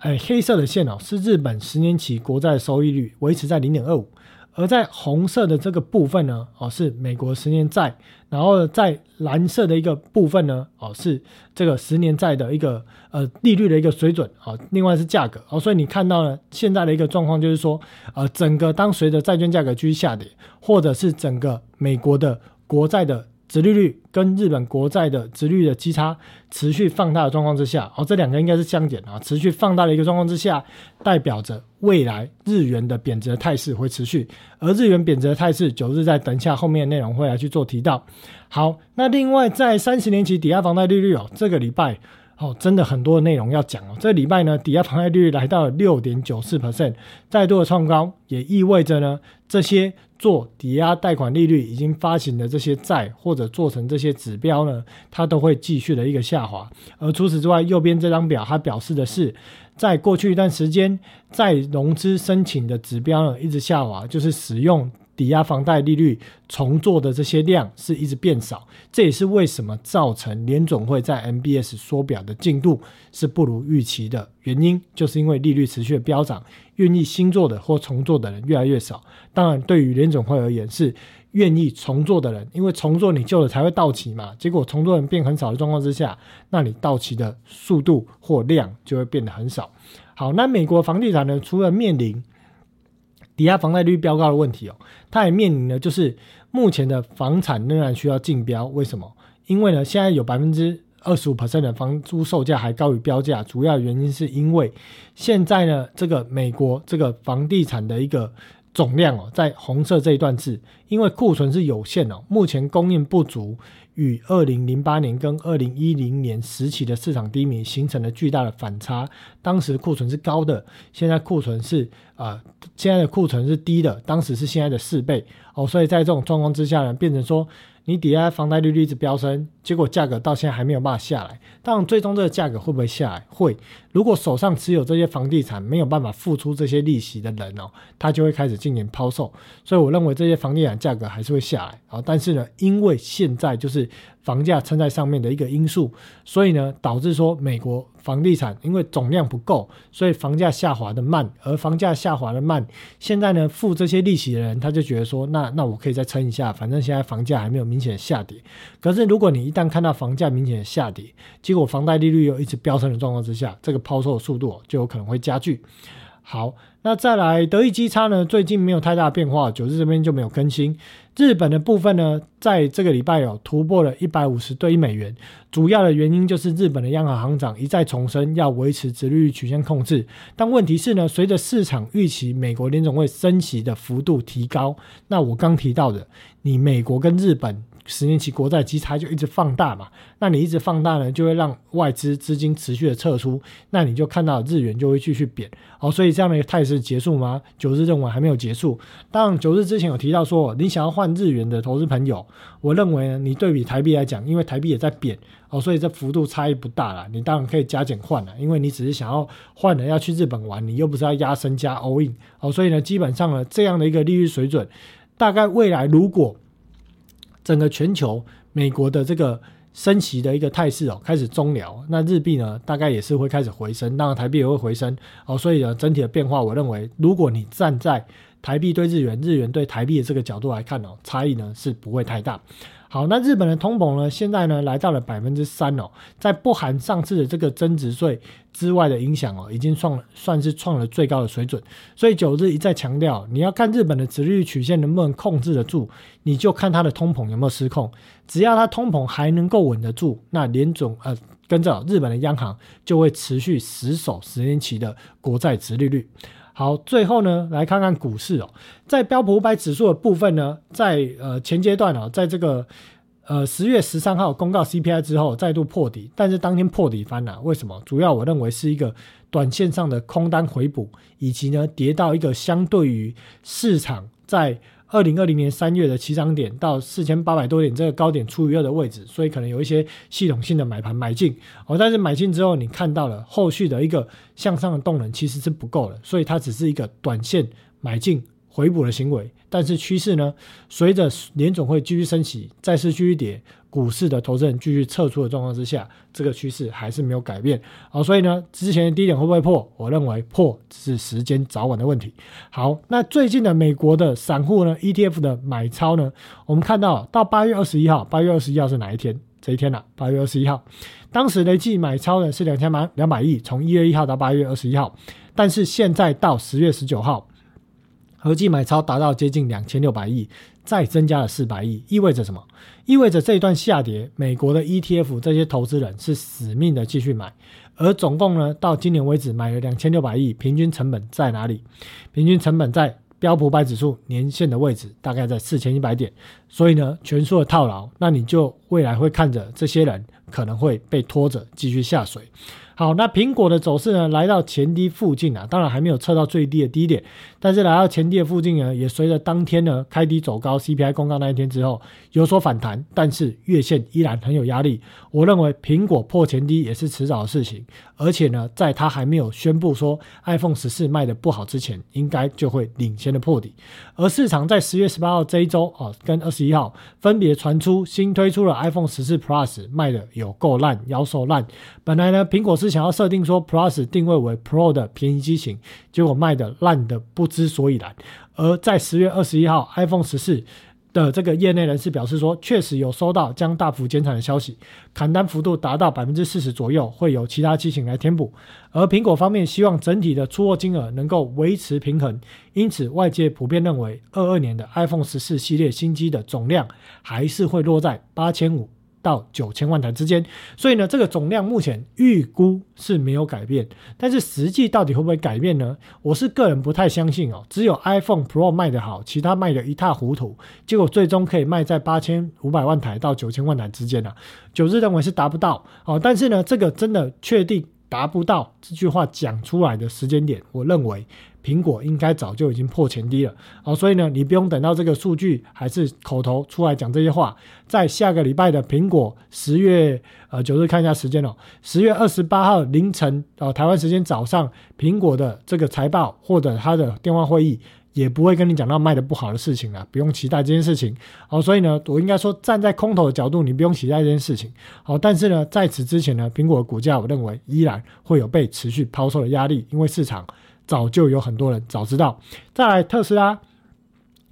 哎，黑色的线哦，是日本十年期国债收益率维持在零点二五，而在红色的这个部分呢，哦是美国十年债，然后在蓝色的一个部分呢，哦是这个十年债的一个呃利率的一个水准，哦，另外是价格，哦，所以你看到呢，现在的一个状况就是说，呃，整个当随着债券价格继续下跌，或者是整个美国的国债的。殖利率跟日本国债的殖率的基差持续放大的状况之下，哦，这两个应该是相减啊，持续放大的一个状况之下，代表着未来日元的贬值的态势会持续，而日元贬值的态势，九日在等一下后面的内容会来去做提到。好，那另外在三十年期抵押房贷利率哦，这个礼拜。哦，真的很多内容要讲哦。这礼拜呢，抵押房贷利率来到了六点九四 percent，再度的创高，也意味着呢，这些做抵押贷款利率已经发行的这些债，或者做成这些指标呢，它都会继续的一个下滑。而除此之外，右边这张表它表示的是，在过去一段时间，在融资申请的指标呢一直下滑，就是使用。抵押房贷利率重做的这些量是一直变少，这也是为什么造成联总会在 MBS 缩表的进度是不如预期的原因，就是因为利率持续的飙涨，愿意新做的或重做的人越来越少。当然，对于联总会而言是愿意重做的人，因为重做你旧的才会到期嘛。结果重做人变很少的状况之下，那你到期的速度或量就会变得很少。好，那美国房地产呢？除了面临抵押房贷率飙高的问题哦，它也面临的就是目前的房产仍然需要竞标。为什么？因为呢，现在有百分之二十五 percent 的房租售价还高于标价，主要原因是因为现在呢，这个美国这个房地产的一个总量哦，在红色这一段字，因为库存是有限哦，目前供应不足。与二零零八年跟二零一零年时期的市场低迷形成了巨大的反差。当时库存是高的，现在库存是啊，现在的库存是低的，当时是现在的四倍哦。所以在这种状况之下呢，变成说你抵押房贷利率一直飙升，结果价格到现在还没有办法下来。当然，最终这个价格会不会下来？会。如果手上持有这些房地产没有办法付出这些利息的人哦，他就会开始进行抛售。所以我认为这些房地产价格还是会下来啊。但是呢，因为现在就是房价撑在上面的一个因素，所以呢，导致说美国房地产因为总量不够，所以房价下滑的慢。而房价下滑的慢，现在呢付这些利息的人他就觉得说，那那我可以再撑一下，反正现在房价还没有明显下跌。可是如果你一旦看到房价明显下跌，结果房贷利率又一直飙升的状况之下，这个抛售的速度就有可能会加剧。好，那再来德意基差呢？最近没有太大变化，九日这边就没有更新。日本的部分呢，在这个礼拜有突破了一百五十对一美元，主要的原因就是日本的央行行长一再重申要维持殖利率曲线控制。但问题是呢，随着市场预期美国联总会升息的幅度提高，那我刚提到的，你美国跟日本。十年期国债基差就一直放大嘛，那你一直放大呢，就会让外资资金持续的撤出，那你就看到日元就会继续贬，哦，所以这样的一个态势结束吗？九日认为还没有结束。当，九日之前有提到说，你想要换日元的投资朋友，我认为呢，你对比台币来讲，因为台币也在贬，哦，所以这幅度差异不大了，你当然可以加减换了，因为你只是想要换了要去日本玩，你又不是要压身加 all in，哦，所以呢，基本上呢，这样的一个利率水准，大概未来如果。整个全球，美国的这个升息的一个态势哦，开始中了，那日币呢，大概也是会开始回升，当然台币也会回升哦，所以呢，整体的变化，我认为，如果你站在台币对日元、日元对台币的这个角度来看哦，差异呢是不会太大。好，那日本的通膨呢？现在呢来到了百分之三哦，在不含上次的这个增值税之外的影响哦，已经创算是创了最高的水准。所以九日一再强调，你要看日本的殖利率曲线能不能控制得住，你就看它的通膨有没有失控。只要它通膨还能够稳得住，那联总呃跟着日本的央行就会持续死守十年期的国债殖利率。好，最后呢来看看股市哦，在标普五百指数的部分呢，在呃前阶段哦，在这个。呃，十月十三号公告 CPI 之后再度破底，但是当天破底翻了，为什么？主要我认为是一个短线上的空单回补，以及呢跌到一个相对于市场在二零二零年三月的起涨点到四千八百多点这个高点处于二的位置，所以可能有一些系统性的买盘买进哦，但是买进之后你看到了后续的一个向上的动能其实是不够的，所以它只是一个短线买进。回补的行为，但是趋势呢？随着联总会继续升息，再次继续跌，股市的投资人继续撤出的状况之下，这个趋势还是没有改变。好，所以呢，之前的低点会不会破？我认为破只是时间早晚的问题。好，那最近的美国的散户呢？ETF 的买超呢？我们看到到八月二十一号，八月二十一号是哪一天？这一天了，八月二十一号，当时累计买超呢是两千两两百亿，从一月一号到八月二十一号，但是现在到十月十九号。合计买超达到接近两千六百亿，再增加了四百亿，意味着什么？意味着这一段下跌，美国的 ETF 这些投资人是死命的继续买，而总共呢，到今年为止买了两千六百亿，平均成本在哪里？平均成本在标普百指数年线的位置，大概在四千一百点，所以呢，全数的套牢，那你就未来会看着这些人可能会被拖着继续下水。好，那苹果的走势呢？来到前低附近啊，当然还没有测到最低的低点，但是来到前低的附近呢，也随着当天呢开低走高，CPI 公告那一天之后有所反弹，但是月线依然很有压力。我认为苹果破前低也是迟早的事情，而且呢，在它还没有宣布说 iPhone 十四卖的不好之前，应该就会领先的破底。而市场在十月十八号这一周哦，跟二十一号分别传出新推出了 iPhone 十四 Plus 卖的有够烂，腰手烂。本来呢，苹果是想要设定说 Plus 定位为 Pro 的便宜机型，结果卖的烂的不知所以然。而在十月二十一号，iPhone 十四。的这个业内人士表示说，确实有收到将大幅减产的消息，砍单幅度达到百分之四十左右，会有其他机型来填补。而苹果方面希望整体的出货金额能够维持平衡，因此外界普遍认为，二二年的 iPhone 十四系列新机的总量还是会落在八千五。到九千万台之间，所以呢，这个总量目前预估是没有改变，但是实际到底会不会改变呢？我是个人不太相信哦。只有 iPhone Pro 卖得好，其他卖得一塌糊涂，结果最终可以卖在八千五百万台到九千万台之间呢？九日认为是达不到哦，但是呢，这个真的确定达不到这句话讲出来的时间点，我认为苹果应该早就已经破前低了。好，所以呢，你不用等到这个数据还是口头出来讲这些话，在下个礼拜的苹果十月呃九日看一下时间哦，十月二十八号凌晨呃台湾时间早上，苹果的这个财报或者它的电话会议。也不会跟你讲到卖的不好的事情了，不用期待这件事情。好，所以呢，我应该说站在空头的角度，你不用期待这件事情。好，但是呢，在此之前呢，苹果的股价我认为依然会有被持续抛售的压力，因为市场早就有很多人早知道。再来，特斯拉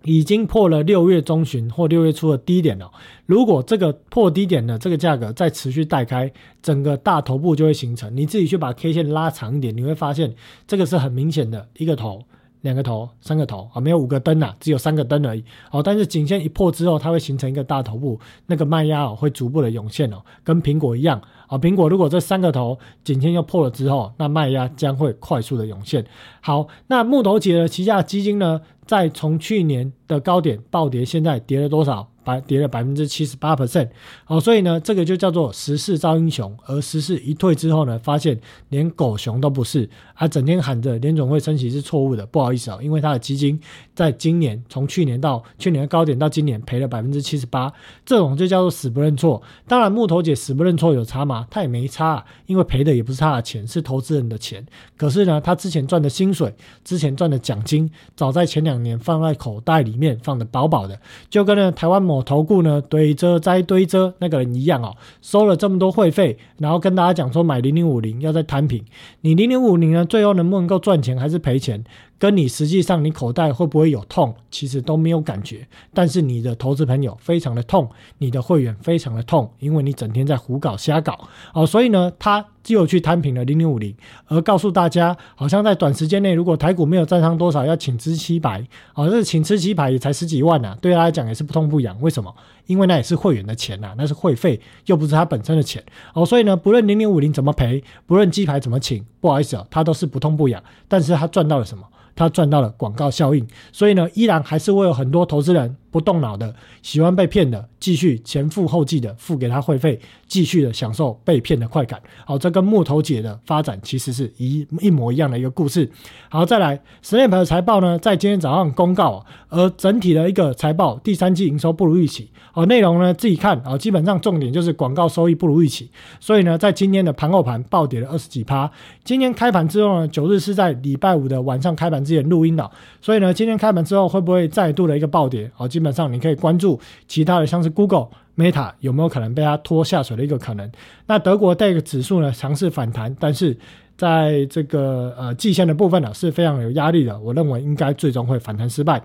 已经破了六月中旬或六月初的低点了。如果这个破低点的这个价格再持续带开，整个大头部就会形成。你自己去把 K 线拉长一点，你会发现这个是很明显的一个头。两个头，三个头啊，没有五个灯呐，只有三个灯而已。好，但是颈线一破之后，它会形成一个大头部，那个卖压哦会逐步的涌现哦，跟苹果一样啊。苹果如果这三个头颈线又破了之后，那卖压将会快速的涌现。好，那木头姐的旗下基金呢，在从去年的高点暴跌，现在跌了多少？百跌了百分之七十八 percent，好，所以呢，这个就叫做时势造英雄。而时势一退之后呢，发现连狗熊都不是，他整天喊着联总会升息是错误的，不好意思啊，因为他的基金在今年从去年到去年的高点到今年赔了百分之七十八，这种就叫做死不认错。当然，木头姐死不认错有差吗？他也没差，啊因为赔的也不是他的钱，是投资人的钱。可是呢，他之前赚的薪水，之前赚的奖金，早在前两年放在口袋里面面放的饱饱的，就跟那台湾。某投顾呢，堆着再堆着那个人一样哦，收了这么多会费，然后跟大家讲说买零零五零要在摊平，你零零五零呢，最后能不能够赚钱还是赔钱？跟你实际上你口袋会不会有痛，其实都没有感觉，但是你的投资朋友非常的痛，你的会员非常的痛，因为你整天在胡搞瞎搞哦，所以呢，他就去摊平了零零五零，而告诉大家，好像在短时间内，如果台股没有站上多少，要请吃七百，哦，这请吃七百也才十几万呐，对他来讲也是不痛不痒，为什么？因为那也是会员的钱呐，那是会费，又不是他本身的钱哦，所以呢，不论零零五零怎么赔，不论鸡排怎么请，不好意思哦，他都是不痛不痒，但是他赚到了什么？他赚到了广告效应，所以呢，依然还是会有很多投资人不动脑的，喜欢被骗的，继续前赴后继的付给他会费，继续的享受被骗的快感。好，这跟木头姐的发展其实是一一模一样的一个故事。好，再来，Snap 的财报呢，在今天早上公告，而整体的一个财报，第三季营收不如预期。好，内容呢自己看啊，基本上重点就是广告收益不如预期，所以呢，在今天的盘后盘暴跌了二十几趴。今天开盘之后呢，九日是在礼拜五的晚上开盘之前录音的，所以呢，今天开盘之后会不会再度的一个暴跌？好，基本上你可以关注其他的，像是 Google、Meta 有没有可能被它拖下水的一个可能。那德国这个指数呢尝试反弹，但是在这个呃季线的部分呢是非常有压力的，我认为应该最终会反弹失败。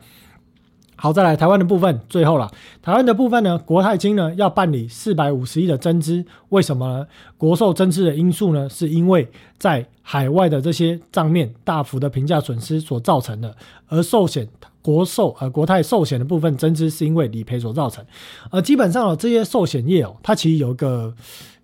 好，再来台湾的部分，最后了。台湾的部分呢，国泰金呢要办理四百五十亿的增资，为什么呢？国寿增资的因素呢，是因为在海外的这些账面大幅的评价损失所造成的，而寿险国寿呃国泰寿险的部分增资是因为理赔所造成。呃，基本上哦，这些寿险业哦，它其实有个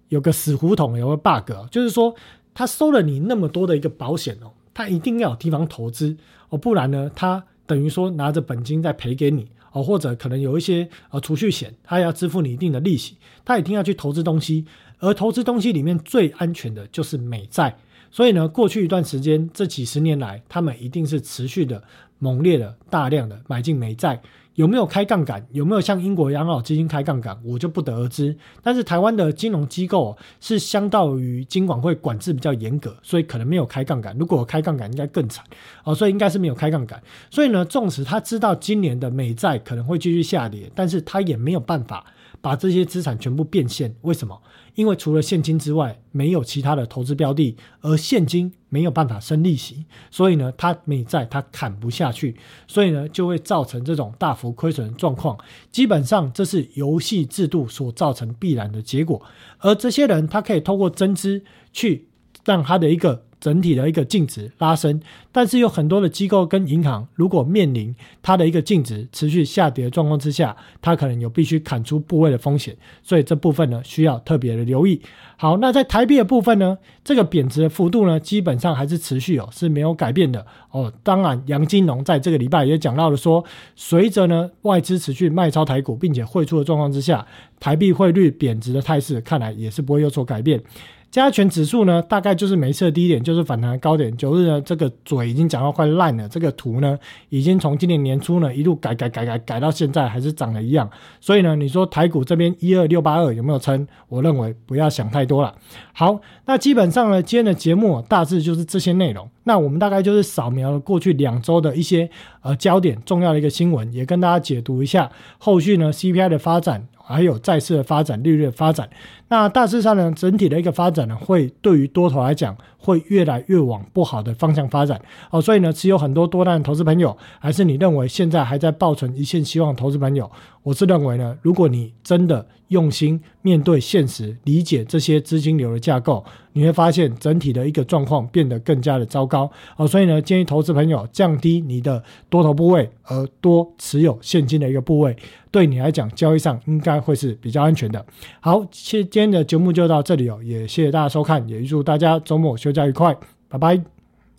有个死胡同，有个 bug，就是说它收了你那么多的一个保险哦，它一定要有地方投资哦，不然呢，它等于说拿着本金再赔给你哦，或者可能有一些呃储蓄险，它要支付你一定的利息，它一定要去投资东西，而投资东西里面最安全的就是美债，所以呢，过去一段时间这几十年来，他们一定是持续的猛烈的大量的买进美债。有没有开杠杆？有没有像英国养老基金开杠杆？我就不得而知。但是台湾的金融机构是相当于金管会管制比较严格，所以可能没有开杠杆。如果开杠杆，应该更惨哦。所以应该是没有开杠杆。所以呢，纵使他知道今年的美债可能会继续下跌，但是他也没有办法把这些资产全部变现。为什么？因为除了现金之外，没有其他的投资标的，而现金没有办法生利息，所以呢，它美债它砍不下去，所以呢，就会造成这种大幅亏损的状况。基本上，这是游戏制度所造成必然的结果。而这些人，他可以通过增资去让他的一个。整体的一个净值拉升，但是有很多的机构跟银行，如果面临它的一个净值持续下跌的状况之下，它可能有必须砍出部位的风险，所以这部分呢需要特别的留意。好，那在台币的部分呢，这个贬值的幅度呢基本上还是持续哦，是没有改变的哦。当然，杨金龙在这个礼拜也讲到了说，随着呢外资持续卖超台股，并且汇出的状况之下，台币汇率贬值的态势看来也是不会有所改变。加权指数呢，大概就是每次的低点就是反弹高点。九日呢，这个嘴已经讲到快烂了，这个图呢，已经从今年年初呢一路改改改改改到现在还是涨了一样。所以呢，你说台股这边一二六八二有没有撑？我认为不要想太多了。好，那基本上呢，今天的节目大致就是这些内容。那我们大概就是扫描了过去两周的一些呃焦点重要的一个新闻，也跟大家解读一下后续呢 CPI 的发展。还有债市的发展、利率的发展，那大致上呢，整体的一个发展呢，会对于多头来讲，会越来越往不好的方向发展哦。所以呢，持有很多多单的投资朋友，还是你认为现在还在抱存一线希望投资朋友，我是认为呢，如果你真的用心面对现实，理解这些资金流的架构，你会发现整体的一个状况变得更加的糟糕哦。所以呢，建议投资朋友降低你的多头部位，而多持有现金的一个部位。对你来讲，交易上应该会是比较安全的。好，谢今天的节目就到这里哦，也谢谢大家收看，也祝大家周末休假愉快，拜拜。